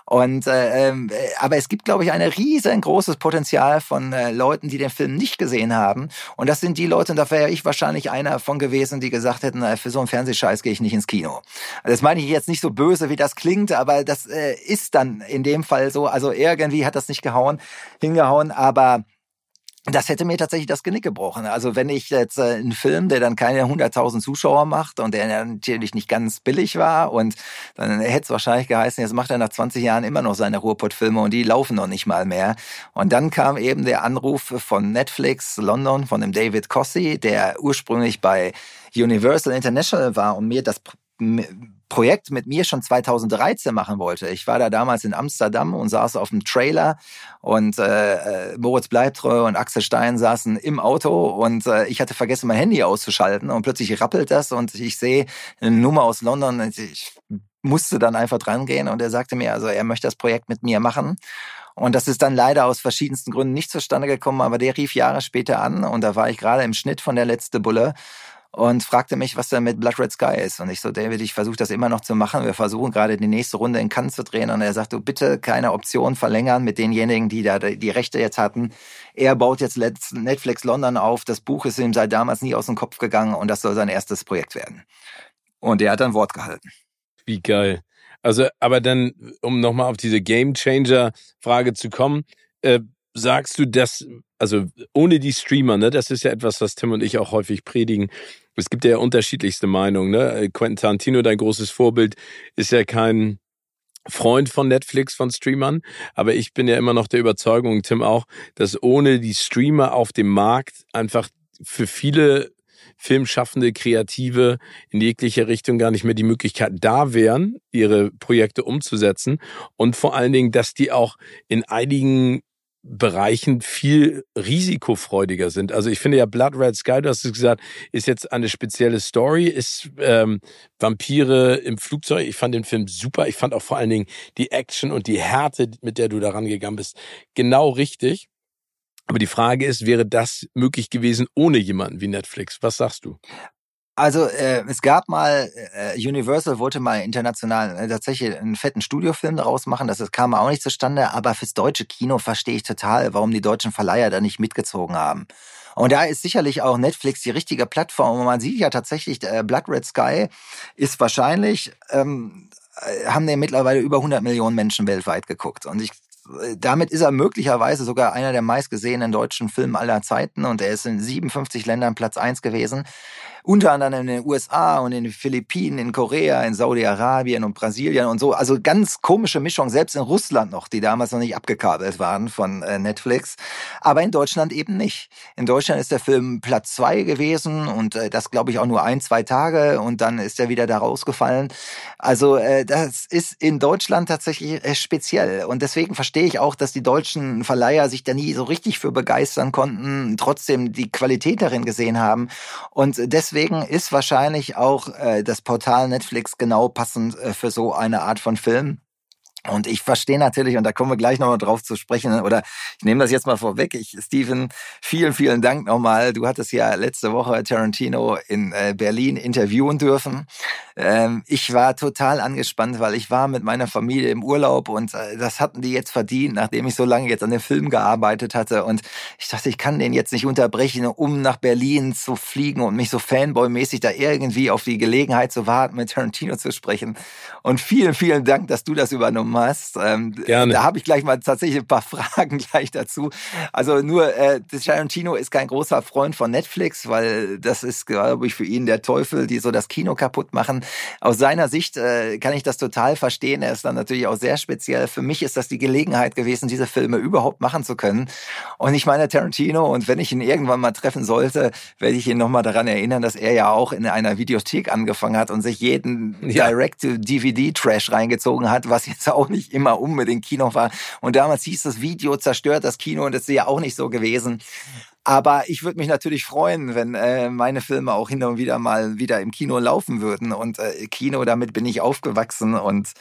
Und äh, äh, aber es gibt, glaube ich, ein riesengroßes Potenzial von äh, Leuten, die den Film nicht gesehen haben. Und das sind die Leute, und da wäre ich wahrscheinlich einer von gewesen, die gesagt hätten, äh, für so einen Fernsehscheiß gehe ich nicht ins Kino. Das meine ich jetzt nicht so böse, wie das klingt, aber das äh, ist dann in dem Fall so. Also irgendwie hat das nicht gehauen, hingehauen, aber das hätte mir tatsächlich das Genick gebrochen. Also wenn ich jetzt äh, einen Film, der dann keine 100.000 Zuschauer macht und der natürlich nicht ganz billig war und dann hätte es wahrscheinlich geheißen, jetzt macht er nach 20 Jahren immer noch seine Ruhrpott-Filme und die laufen noch nicht mal mehr. Und dann kam eben der Anruf von Netflix London, von dem David Cossey, der ursprünglich bei Universal International war und mir das Projekt mit mir schon 2013 machen wollte. Ich war da damals in Amsterdam und saß auf dem Trailer und äh, äh, Moritz Bleibtreu und Axel Stein saßen im Auto und äh, ich hatte vergessen, mein Handy auszuschalten und plötzlich rappelt das und ich sehe eine Nummer aus London. Ich musste dann einfach dran gehen und er sagte mir, also er möchte das Projekt mit mir machen. Und das ist dann leider aus verschiedensten Gründen nicht zustande gekommen, aber der rief Jahre später an und da war ich gerade im Schnitt von der letzte Bulle und fragte mich, was da mit Blood Red Sky ist. Und ich so, David, ich versuche das immer noch zu machen. Wir versuchen gerade die nächste Runde in Cannes zu drehen. Und er sagt, du bitte keine Option verlängern mit denjenigen, die da die Rechte jetzt hatten. Er baut jetzt Netflix London auf. Das Buch ist ihm seit damals nie aus dem Kopf gegangen und das soll sein erstes Projekt werden. Und er hat dann Wort gehalten.
Wie geil. Also, aber dann, um nochmal auf diese Game Changer Frage zu kommen, äh, sagst du, dass, also ohne die Streamer, ne, das ist ja etwas, was Tim und ich auch häufig predigen. Es gibt ja unterschiedlichste Meinungen, ne? Quentin Tarantino, dein großes Vorbild, ist ja kein Freund von Netflix, von Streamern, aber ich bin ja immer noch der Überzeugung, Tim auch, dass ohne die Streamer auf dem Markt einfach für viele Filmschaffende, Kreative in jeglicher Richtung gar nicht mehr die Möglichkeit da wären, ihre Projekte umzusetzen und vor allen Dingen, dass die auch in einigen Bereichen viel risikofreudiger sind. Also ich finde ja Blood Red Sky, du hast es gesagt, ist jetzt eine spezielle Story, ist ähm, Vampire im Flugzeug. Ich fand den Film super. Ich fand auch vor allen Dingen die Action und die Härte, mit der du da rangegangen bist, genau richtig. Aber die Frage ist, wäre das möglich gewesen ohne jemanden wie Netflix? Was sagst du?
Also äh, es gab mal, äh, Universal wollte mal international äh, tatsächlich einen fetten Studiofilm daraus machen, das kam auch nicht zustande, aber fürs deutsche Kino verstehe ich total, warum die deutschen Verleiher da nicht mitgezogen haben. Und da ist sicherlich auch Netflix die richtige Plattform. Und man sieht ja tatsächlich, äh, Blood Red Sky ist wahrscheinlich, ähm, äh, haben den mittlerweile über 100 Millionen Menschen weltweit geguckt. Und ich damit ist er möglicherweise sogar einer der meistgesehenen deutschen Filme aller Zeiten und er ist in 57 Ländern Platz eins gewesen unter anderem in den USA und in den Philippinen, in Korea, in Saudi-Arabien und Brasilien und so. Also ganz komische Mischung, selbst in Russland noch, die damals noch nicht abgekabelt waren von äh, Netflix. Aber in Deutschland eben nicht. In Deutschland ist der Film Platz zwei gewesen und äh, das glaube ich auch nur ein, zwei Tage und dann ist er wieder da rausgefallen. Also äh, das ist in Deutschland tatsächlich speziell und deswegen verstehe ich auch, dass die deutschen Verleiher sich da nie so richtig für begeistern konnten, trotzdem die Qualität darin gesehen haben und deswegen deswegen ist wahrscheinlich auch äh, das Portal Netflix genau passend äh, für so eine Art von Film. Und ich verstehe natürlich, und da kommen wir gleich nochmal drauf zu sprechen, oder ich nehme das jetzt mal vorweg. Ich, Steven, vielen, vielen Dank nochmal. Du hattest ja letzte Woche Tarantino in äh, Berlin interviewen dürfen. Ähm, ich war total angespannt, weil ich war mit meiner Familie im Urlaub und äh, das hatten die jetzt verdient, nachdem ich so lange jetzt an dem Film gearbeitet hatte. Und ich dachte, ich kann den jetzt nicht unterbrechen, um nach Berlin zu fliegen und mich so Fanboy-mäßig da irgendwie auf die Gelegenheit zu warten, mit Tarantino zu sprechen. Und vielen, vielen Dank, dass du das übernommen genommen hast. Ähm, Gerne. Da habe ich gleich mal tatsächlich ein paar Fragen gleich dazu. Also nur, äh, Tarantino ist kein großer Freund von Netflix, weil das ist, glaube ich, für ihn der Teufel, die so das Kino kaputt machen. Aus seiner Sicht äh, kann ich das total verstehen. Er ist dann natürlich auch sehr speziell. Für mich ist das die Gelegenheit gewesen, diese Filme überhaupt machen zu können. Und ich meine, Tarantino, und wenn ich ihn irgendwann mal treffen sollte, werde ich ihn nochmal daran erinnern, dass er ja auch in einer Videothek angefangen hat und sich jeden ja. Direct-to-DVD-Trash reingezogen hat, was jetzt auch auch nicht immer unbedingt Kino war. Und damals hieß das Video zerstört das Kino und das ist ja auch nicht so gewesen. Aber ich würde mich natürlich freuen, wenn äh, meine Filme auch hin und wieder mal wieder im Kino laufen würden. Und äh, Kino, damit bin ich aufgewachsen und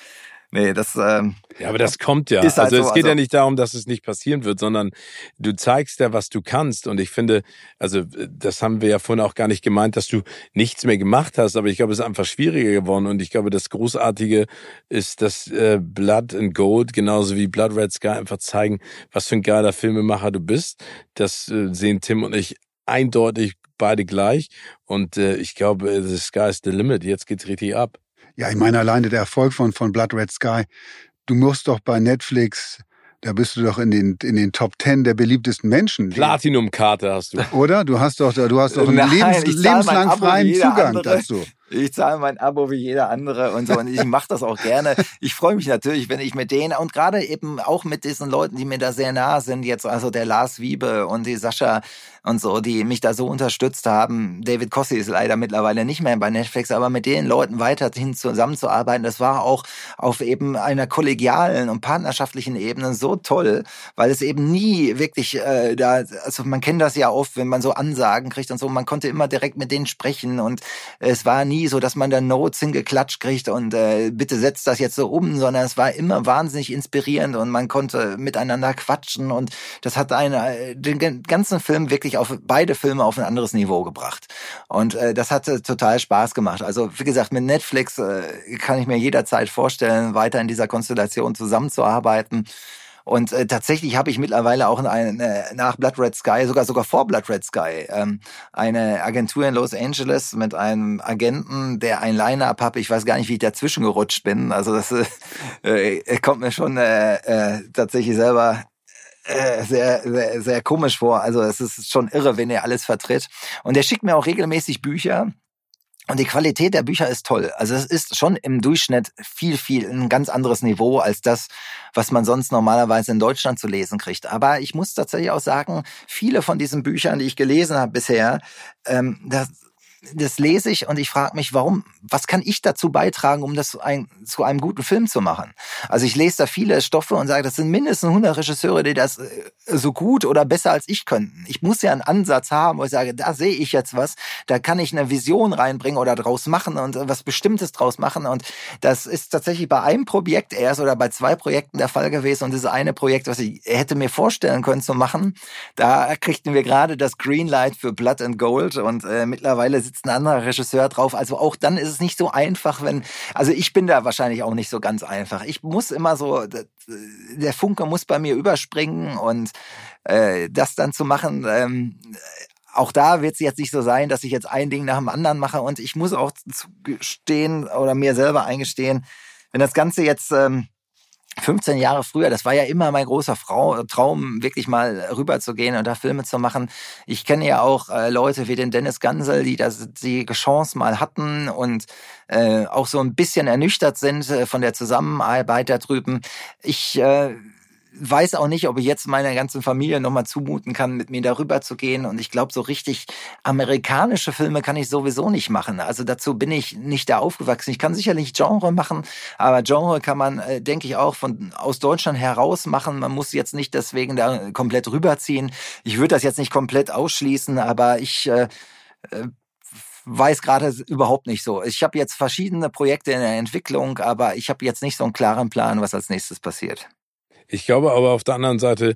nee, das. Ähm,
ja, aber das kommt ja. Halt also so, es geht also, ja nicht darum, dass es nicht passieren wird, sondern du zeigst ja, was du kannst. Und ich finde, also das haben wir ja vorhin auch gar nicht gemeint, dass du nichts mehr gemacht hast. Aber ich glaube, es ist einfach schwieriger geworden. Und ich glaube, das Großartige ist, dass äh, Blood and Gold genauso wie Blood Red Sky einfach zeigen, was für ein geiler Filmemacher du bist. Das äh, sehen Tim und ich eindeutig beide gleich. Und äh, ich glaube, the sky is the limit. Jetzt geht's richtig ab.
Ja, ich meine alleine der Erfolg von, von Blood Red Sky. Du musst doch bei Netflix, da bist du doch in den, in den Top Ten der beliebtesten Menschen.
Platinum-Karte hast du.
Oder? Du hast doch, du hast doch einen Nein, lebens, lebenslang freien Zugang dazu.
Ich zahle mein Abo wie jeder andere und so. Und ich mache das auch gerne. Ich freue mich natürlich, wenn ich mit denen und gerade eben auch mit diesen Leuten, die mir da sehr nah sind, jetzt also der Lars Wiebe und die Sascha und so, die mich da so unterstützt haben. David Cossi ist leider mittlerweile nicht mehr bei Netflix, aber mit den Leuten weiterhin zusammenzuarbeiten, das war auch auf eben einer kollegialen und partnerschaftlichen Ebene so toll, weil es eben nie wirklich äh, da, also man kennt das ja oft, wenn man so Ansagen kriegt und so, man konnte immer direkt mit denen sprechen und es war nie so, dass man da Notes hingeklatscht kriegt und äh, bitte setzt das jetzt so um, sondern es war immer wahnsinnig inspirierend und man konnte miteinander quatschen und das hat einen, äh, den ganzen Film wirklich auf beide Filme auf ein anderes Niveau gebracht. Und äh, das hat total Spaß gemacht. Also wie gesagt, mit Netflix äh, kann ich mir jederzeit vorstellen, weiter in dieser Konstellation zusammenzuarbeiten. Und äh, tatsächlich habe ich mittlerweile auch eine, nach Blood Red Sky, sogar sogar vor Blood Red Sky, ähm, eine Agentur in Los Angeles mit einem Agenten, der ein Line-Up hat. Ich weiß gar nicht, wie ich dazwischen gerutscht bin. Also das äh, äh kommt mir schon äh, äh, tatsächlich selber äh, sehr, sehr, sehr komisch vor. Also es ist schon irre, wenn er alles vertritt. Und er schickt mir auch regelmäßig Bücher. Und die Qualität der Bücher ist toll. Also es ist schon im Durchschnitt viel, viel ein ganz anderes Niveau als das, was man sonst normalerweise in Deutschland zu lesen kriegt. Aber ich muss tatsächlich auch sagen, viele von diesen Büchern, die ich gelesen habe bisher, ähm, das das lese ich und ich frage mich, warum, was kann ich dazu beitragen, um das ein, zu einem guten Film zu machen? Also ich lese da viele Stoffe und sage, das sind mindestens 100 Regisseure, die das äh, so gut oder besser als ich könnten. Ich muss ja einen Ansatz haben, wo ich sage, da sehe ich jetzt was, da kann ich eine Vision reinbringen oder draus machen und was Bestimmtes draus machen. Und das ist tatsächlich bei einem Projekt erst oder bei zwei Projekten der Fall gewesen. Und das eine Projekt, was ich hätte mir vorstellen können zu machen, da kriegten wir gerade das Greenlight für Blood and Gold und äh, mittlerweile sitzt ein anderer Regisseur drauf. Also auch dann ist es nicht so einfach, wenn, also ich bin da wahrscheinlich auch nicht so ganz einfach. Ich muss immer so, der Funke muss bei mir überspringen und äh, das dann zu machen, ähm, auch da wird es jetzt nicht so sein, dass ich jetzt ein Ding nach dem anderen mache und ich muss auch gestehen oder mir selber eingestehen, wenn das Ganze jetzt ähm, 15 Jahre früher, das war ja immer mein großer Frau, Traum, wirklich mal rüberzugehen und da Filme zu machen. Ich kenne ja auch äh, Leute wie den Dennis Gansel, die das die Chance mal hatten und äh, auch so ein bisschen ernüchtert sind äh, von der Zusammenarbeit da drüben. Ich äh, weiß auch nicht, ob ich jetzt meiner ganzen Familie nochmal zumuten kann, mit mir darüber zu gehen. Und ich glaube, so richtig amerikanische Filme kann ich sowieso nicht machen. Also dazu bin ich nicht da aufgewachsen. Ich kann sicherlich Genre machen, aber Genre kann man, äh, denke ich, auch von aus Deutschland heraus machen. Man muss jetzt nicht deswegen da komplett rüberziehen. Ich würde das jetzt nicht komplett ausschließen, aber ich äh, äh weiß gerade überhaupt nicht so. Ich habe jetzt verschiedene Projekte in der Entwicklung, aber ich habe jetzt nicht so einen klaren Plan, was als nächstes passiert.
Ich glaube aber auf der anderen Seite,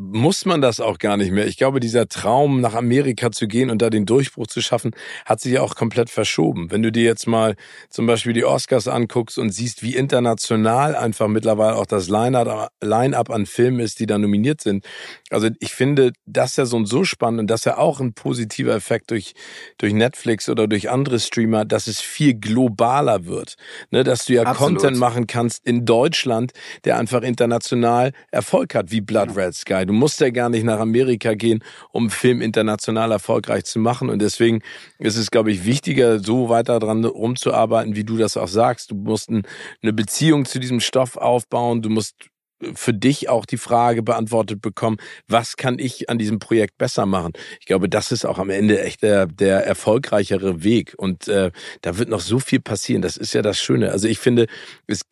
muss man das auch gar nicht mehr. Ich glaube, dieser Traum, nach Amerika zu gehen und da den Durchbruch zu schaffen, hat sich ja auch komplett verschoben. Wenn du dir jetzt mal zum Beispiel die Oscars anguckst und siehst, wie international einfach mittlerweile auch das Line-up an Filmen ist, die da nominiert sind. Also ich finde das ja so und so spannend und das ja auch ein positiver Effekt durch, durch Netflix oder durch andere Streamer, dass es viel globaler wird. Ne, dass du ja Absolut. Content machen kannst in Deutschland, der einfach international Erfolg hat, wie Blood Red Sky. Du musst ja gar nicht nach Amerika gehen, um Film international erfolgreich zu machen. Und deswegen ist es, glaube ich, wichtiger, so weiter dran rumzuarbeiten, wie du das auch sagst. Du musst eine Beziehung zu diesem Stoff aufbauen. Du musst für dich auch die Frage beantwortet bekommen, was kann ich an diesem Projekt besser machen? Ich glaube, das ist auch am Ende echt der, der erfolgreichere Weg. Und äh, da wird noch so viel passieren. Das ist ja das Schöne. Also ich finde, es,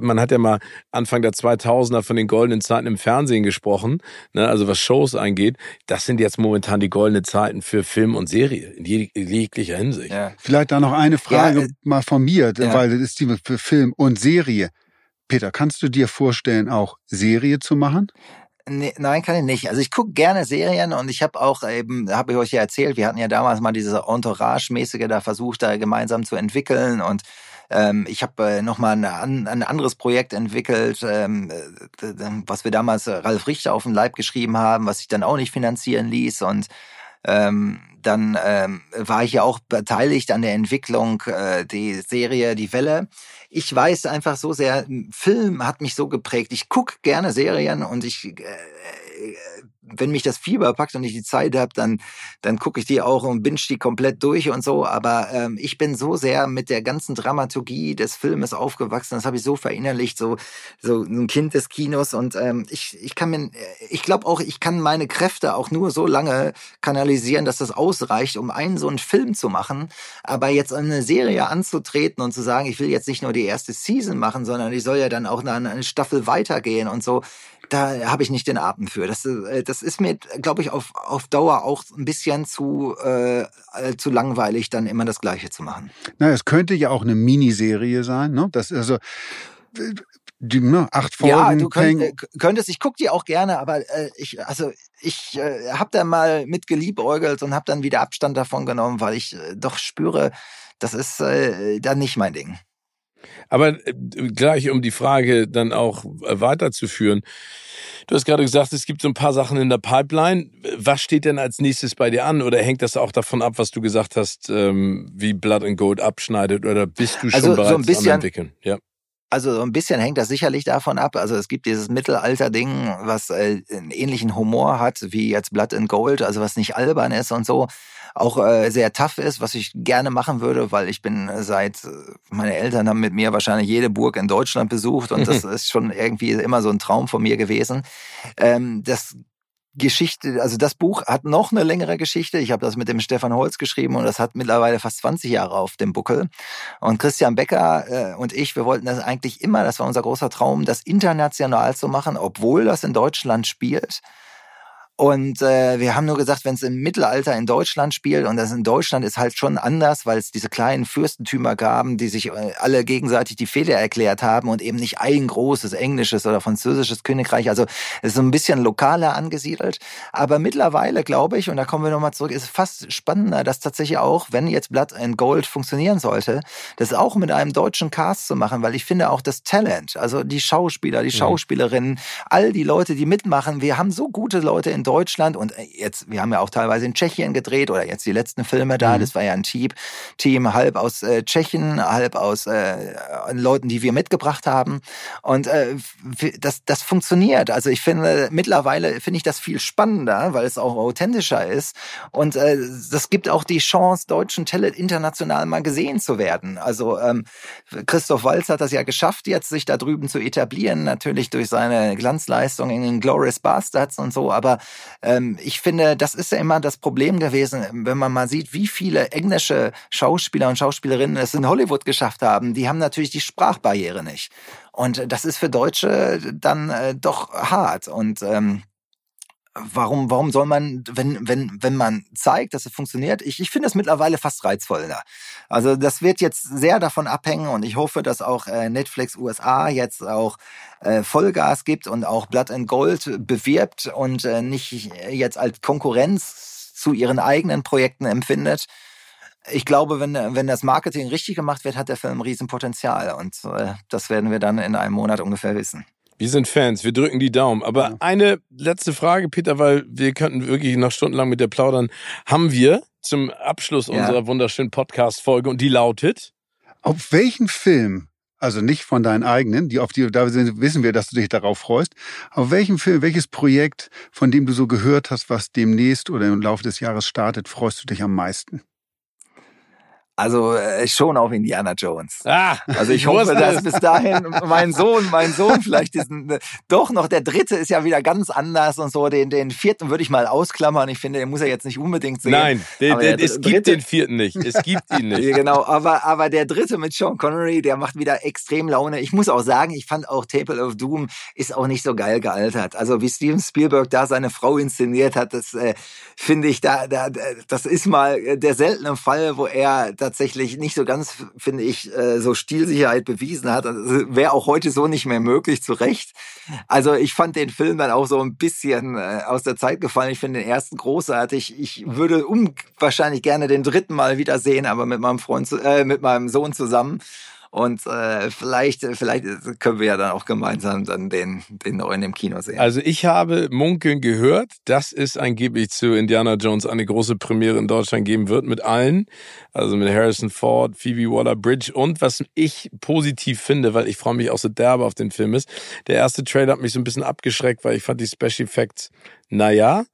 man hat ja mal Anfang der 2000er von den goldenen Zeiten im Fernsehen gesprochen, ne? also was Shows angeht. Das sind jetzt momentan die goldenen Zeiten für Film und Serie in jeglicher Hinsicht.
Ja. Vielleicht da noch eine Frage ja, äh, mal von mir, ja. weil das ist die für Film und Serie. Peter, kannst du dir vorstellen, auch Serie zu machen?
Nee, nein, kann ich nicht. Also ich gucke gerne Serien und ich habe auch eben, habe ich euch ja erzählt, wir hatten ja damals mal diese Entourage-mäßige da versucht, da gemeinsam zu entwickeln und ähm, ich habe äh, nochmal ein, anderes Projekt entwickelt, ähm, äh, was wir damals Ralf Richter auf den Leib geschrieben haben, was sich dann auch nicht finanzieren ließ und ähm, dann war ich ja auch beteiligt an der Entwicklung äh, die Serie Die Welle. Ich weiß einfach so sehr, Film hat mich so geprägt. Ich gucke gerne Serien und ich äh, wenn mich das Fieber packt und ich die Zeit habe, dann, dann gucke ich die auch und binge die komplett durch und so. Aber ähm, ich bin so sehr mit der ganzen Dramaturgie des Filmes aufgewachsen. Das habe ich so verinnerlicht, so, so ein Kind des Kinos. Und ähm, ich, ich kann mir, ich glaube auch, ich kann meine Kräfte auch nur so lange kanalisieren, dass das ausreicht, um einen so einen Film zu machen. Aber jetzt eine Serie anzutreten und zu sagen, ich will jetzt nicht nur die erste Season machen, sondern ich soll ja dann auch eine Staffel weitergehen und so da habe ich nicht den Atem für. Das, äh, das ist mir, glaube ich, auf, auf Dauer auch ein bisschen zu, äh, äh, zu langweilig, dann immer das Gleiche zu machen.
Na, es könnte ja auch eine Miniserie sein, ne? Das also die, ne, acht Folgen.
Ja, du könnt, äh, könntest, ich gucke die auch gerne, aber äh, ich, also ich äh, habe da mal mit geliebäugelt und habe dann wieder Abstand davon genommen, weil ich äh, doch spüre, das ist äh, dann nicht mein Ding.
Aber äh, gleich, um die Frage dann auch äh, weiterzuführen. Du hast gerade gesagt, es gibt so ein paar Sachen in der Pipeline. Was steht denn als nächstes bei dir an? Oder hängt das auch davon ab, was du gesagt hast, ähm, wie Blood and Gold abschneidet? Oder bist du schon also bereits so ein bisschen, am entwickeln?
Ja. Also so ein bisschen hängt das sicherlich davon ab. Also es gibt dieses Mittelalter-Ding, was äh, einen ähnlichen Humor hat wie jetzt Blood and Gold, also was nicht albern ist und so auch äh, sehr tough ist, was ich gerne machen würde, weil ich bin seit, äh, meine Eltern haben mit mir wahrscheinlich jede Burg in Deutschland besucht und das ist schon irgendwie immer so ein Traum von mir gewesen. Ähm, das Geschichte, also das Buch hat noch eine längere Geschichte. Ich habe das mit dem Stefan Holz geschrieben und das hat mittlerweile fast 20 Jahre auf dem Buckel. Und Christian Becker äh, und ich, wir wollten das eigentlich immer, das war unser großer Traum, das international zu machen, obwohl das in Deutschland spielt. Und äh, wir haben nur gesagt, wenn es im Mittelalter in Deutschland spielt, und das in Deutschland ist halt schon anders, weil es diese kleinen Fürstentümer gaben, die sich äh, alle gegenseitig die Fehler erklärt haben und eben nicht ein großes englisches oder französisches Königreich. Also es ist so ein bisschen lokaler angesiedelt. Aber mittlerweile, glaube ich, und da kommen wir nochmal zurück, ist fast spannender, dass tatsächlich auch, wenn jetzt Blood and Gold funktionieren sollte, das auch mit einem deutschen Cast zu machen, weil ich finde auch das Talent, also die Schauspieler, die mhm. Schauspielerinnen, all die Leute, die mitmachen, wir haben so gute Leute in Deutschland und äh, jetzt, wir haben ja auch teilweise in Tschechien gedreht oder jetzt die letzten Filme da, mhm. das war ja ein Team, Team halb aus äh, Tschechien, halb aus äh, Leuten, die wir mitgebracht haben und äh, das, das funktioniert. Also ich finde, mittlerweile finde ich das viel spannender, weil es auch authentischer ist und äh, das gibt auch die Chance, deutschen Talent international mal gesehen zu werden. Also ähm, Christoph Walz hat das ja geschafft, jetzt sich da drüben zu etablieren, natürlich durch seine Glanzleistung in den Glorious Bastards und so, aber ich finde, das ist ja immer das Problem gewesen, wenn man mal sieht, wie viele englische Schauspieler und Schauspielerinnen es in Hollywood geschafft haben. Die haben natürlich die Sprachbarriere nicht. Und das ist für Deutsche dann äh, doch hart. Und ähm, warum, warum soll man, wenn, wenn, wenn man zeigt, dass es funktioniert, ich, ich finde es mittlerweile fast reizvoller. Also das wird jetzt sehr davon abhängen und ich hoffe, dass auch äh, Netflix USA jetzt auch äh, Vollgas gibt und auch Blood and Gold bewirbt und äh, nicht jetzt als Konkurrenz zu ihren eigenen Projekten empfindet. Ich glaube, wenn, wenn das Marketing richtig gemacht wird, hat der Film Riesenpotenzial und äh, das werden wir dann in einem Monat ungefähr wissen.
Wir sind Fans, wir drücken die Daumen. Aber ja. eine letzte Frage, Peter, weil wir könnten wirklich noch stundenlang mit dir plaudern. Haben wir zum Abschluss ja. unserer wunderschönen Podcast-Folge und die lautet?
Auf welchen Film, also nicht von deinen eigenen, die auf die, da wissen wir, dass du dich darauf freust, auf welchen Film, welches Projekt, von dem du so gehört hast, was demnächst oder im Laufe des Jahres startet, freust du dich am meisten?
Also äh, schon auf Indiana Jones. Ah, also ich hoffe, dass bis dahin mein Sohn, mein Sohn vielleicht diesen äh, doch noch der dritte ist ja wieder ganz anders und so. Den den vierten würde ich mal ausklammern. Ich finde, den muss er jetzt nicht unbedingt sehen.
Nein, den, den, es dritte, gibt den vierten nicht. Es gibt ihn nicht.
genau, aber aber der dritte mit Sean Connery, der macht wieder extrem Laune. Ich muss auch sagen, ich fand auch Table of Doom ist auch nicht so geil gealtert. Also wie Steven Spielberg da seine Frau inszeniert hat, das äh, finde ich da, da das ist mal der seltene Fall, wo er tatsächlich nicht so ganz, finde ich, äh, so Stilsicherheit bewiesen hat. Also, Wäre auch heute so nicht mehr möglich, zu Recht. Also ich fand den Film dann auch so ein bisschen äh, aus der Zeit gefallen. Ich finde den ersten großartig. Ich würde um wahrscheinlich gerne den dritten Mal wieder sehen, aber mit meinem Freund, äh, mit meinem Sohn zusammen. Und äh, vielleicht, vielleicht können wir ja dann auch gemeinsam dann den, den neuen im Kino sehen.
Also ich habe Munkeln gehört, dass es angeblich zu Indiana Jones eine große Premiere in Deutschland geben wird mit allen. Also mit Harrison Ford, Phoebe Waller-Bridge und was ich positiv finde, weil ich freue mich auch so derbe auf den Film ist. Der erste Trailer hat mich so ein bisschen abgeschreckt, weil ich fand die Special Effects, naja,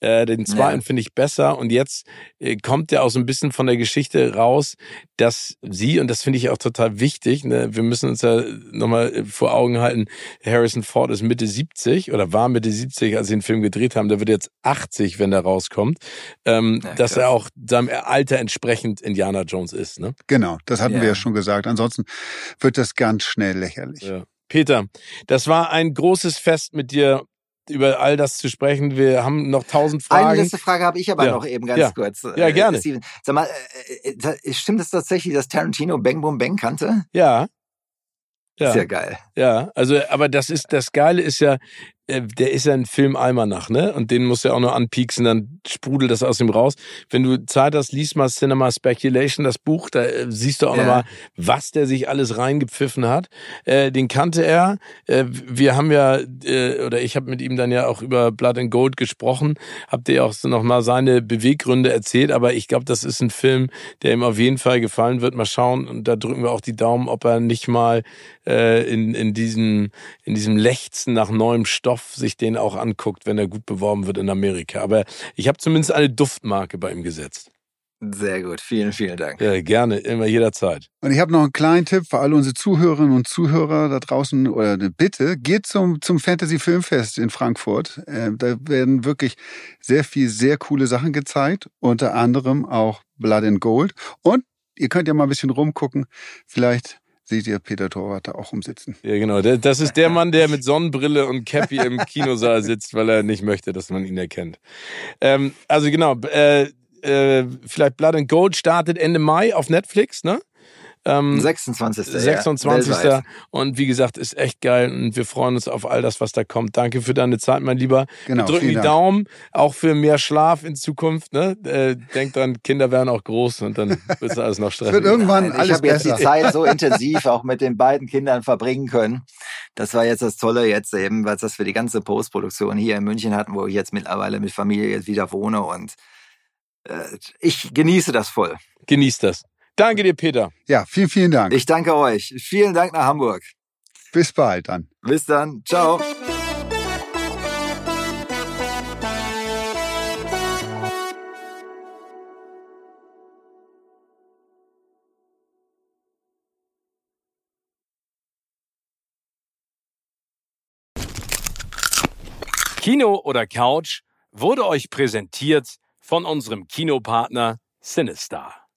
äh, den zweiten ja. finde ich besser. Und jetzt äh, kommt ja auch so ein bisschen von der Geschichte raus, dass sie, und das finde ich auch total wichtig, ne, wir müssen uns ja nochmal vor Augen halten, Harrison Ford ist Mitte 70 oder war Mitte 70, als sie den Film gedreht haben. Der wird jetzt 80, wenn der rauskommt. Ähm, ja, dass er auch seinem Alter entsprechend Indiana Jones ist. Ne?
Genau, das hatten ja. wir ja schon gesagt. Ansonsten wird das ganz schnell lächerlich. Ja.
Peter, das war ein großes Fest mit dir über all das zu sprechen. Wir haben noch tausend Fragen.
Eine letzte Frage habe ich aber ja. noch eben ganz
ja.
kurz.
Ja, äh, gerne.
Steven. Sag mal, äh, äh, stimmt es tatsächlich, dass Tarantino Bang Boom Bang kannte?
Ja. Ja.
Sehr geil.
Ja, also, aber das ist, das Geile ist ja, der ist ja ein Filmalmanach, ne? Und den musst du ja auch nur anpieksen, dann sprudelt das aus ihm raus. Wenn du Zeit hast, liest mal Cinema Speculation, das Buch, da äh, siehst du auch ja. nochmal, was der sich alles reingepfiffen hat. Äh, den kannte er. Äh, wir haben ja, äh, oder ich habe mit ihm dann ja auch über Blood and Gold gesprochen, hab dir auch so nochmal seine Beweggründe erzählt, aber ich glaube, das ist ein Film, der ihm auf jeden Fall gefallen wird. Mal schauen, und da drücken wir auch die Daumen, ob er nicht mal äh, in, in, diesem, in diesem Lechzen nach neuem Stoff Stoff sich den auch anguckt, wenn er gut beworben wird in Amerika. Aber ich habe zumindest eine Duftmarke bei ihm gesetzt.
Sehr gut, vielen, vielen Dank.
Ja, gerne, immer jederzeit.
Und ich habe noch einen kleinen Tipp für alle unsere Zuhörerinnen und Zuhörer da draußen oder eine Bitte, geht zum, zum Fantasy Filmfest in Frankfurt. Äh, da werden wirklich sehr viel, sehr coole Sachen gezeigt, unter anderem auch Blood and Gold. Und ihr könnt ja mal ein bisschen rumgucken, vielleicht seht ihr Peter Torwart da auch umsitzen.
Ja, genau. Das ist der Mann, der mit Sonnenbrille und Cappy im Kinosaal sitzt, weil er nicht möchte, dass man ihn erkennt. Ähm, also genau, äh, äh, vielleicht Blood and Gold startet Ende Mai auf Netflix, ne?
Ähm, 26.
26. Ja, und wie gesagt, ist echt geil und wir freuen uns auf all das, was da kommt. Danke für deine Zeit, mein Lieber. Genau, wir drücken die Dank. Daumen, auch für mehr Schlaf in Zukunft. Ne? Äh, denk dran, Kinder werden auch groß und dann wird alles noch stressig.
wird irgendwann alles
Ich habe jetzt die Zeit so intensiv auch mit den beiden Kindern verbringen können. Das war jetzt das Tolle jetzt eben, was das für die ganze Postproduktion hier in München hatten, wo ich jetzt mittlerweile mit Familie jetzt wieder wohne und äh, ich genieße das voll.
Genieß das. Danke dir, Peter.
Ja, vielen, vielen Dank.
Ich danke euch. Vielen Dank nach Hamburg.
Bis bald dann.
Bis dann. Ciao.
Kino oder Couch wurde euch präsentiert von unserem Kinopartner Sinistar.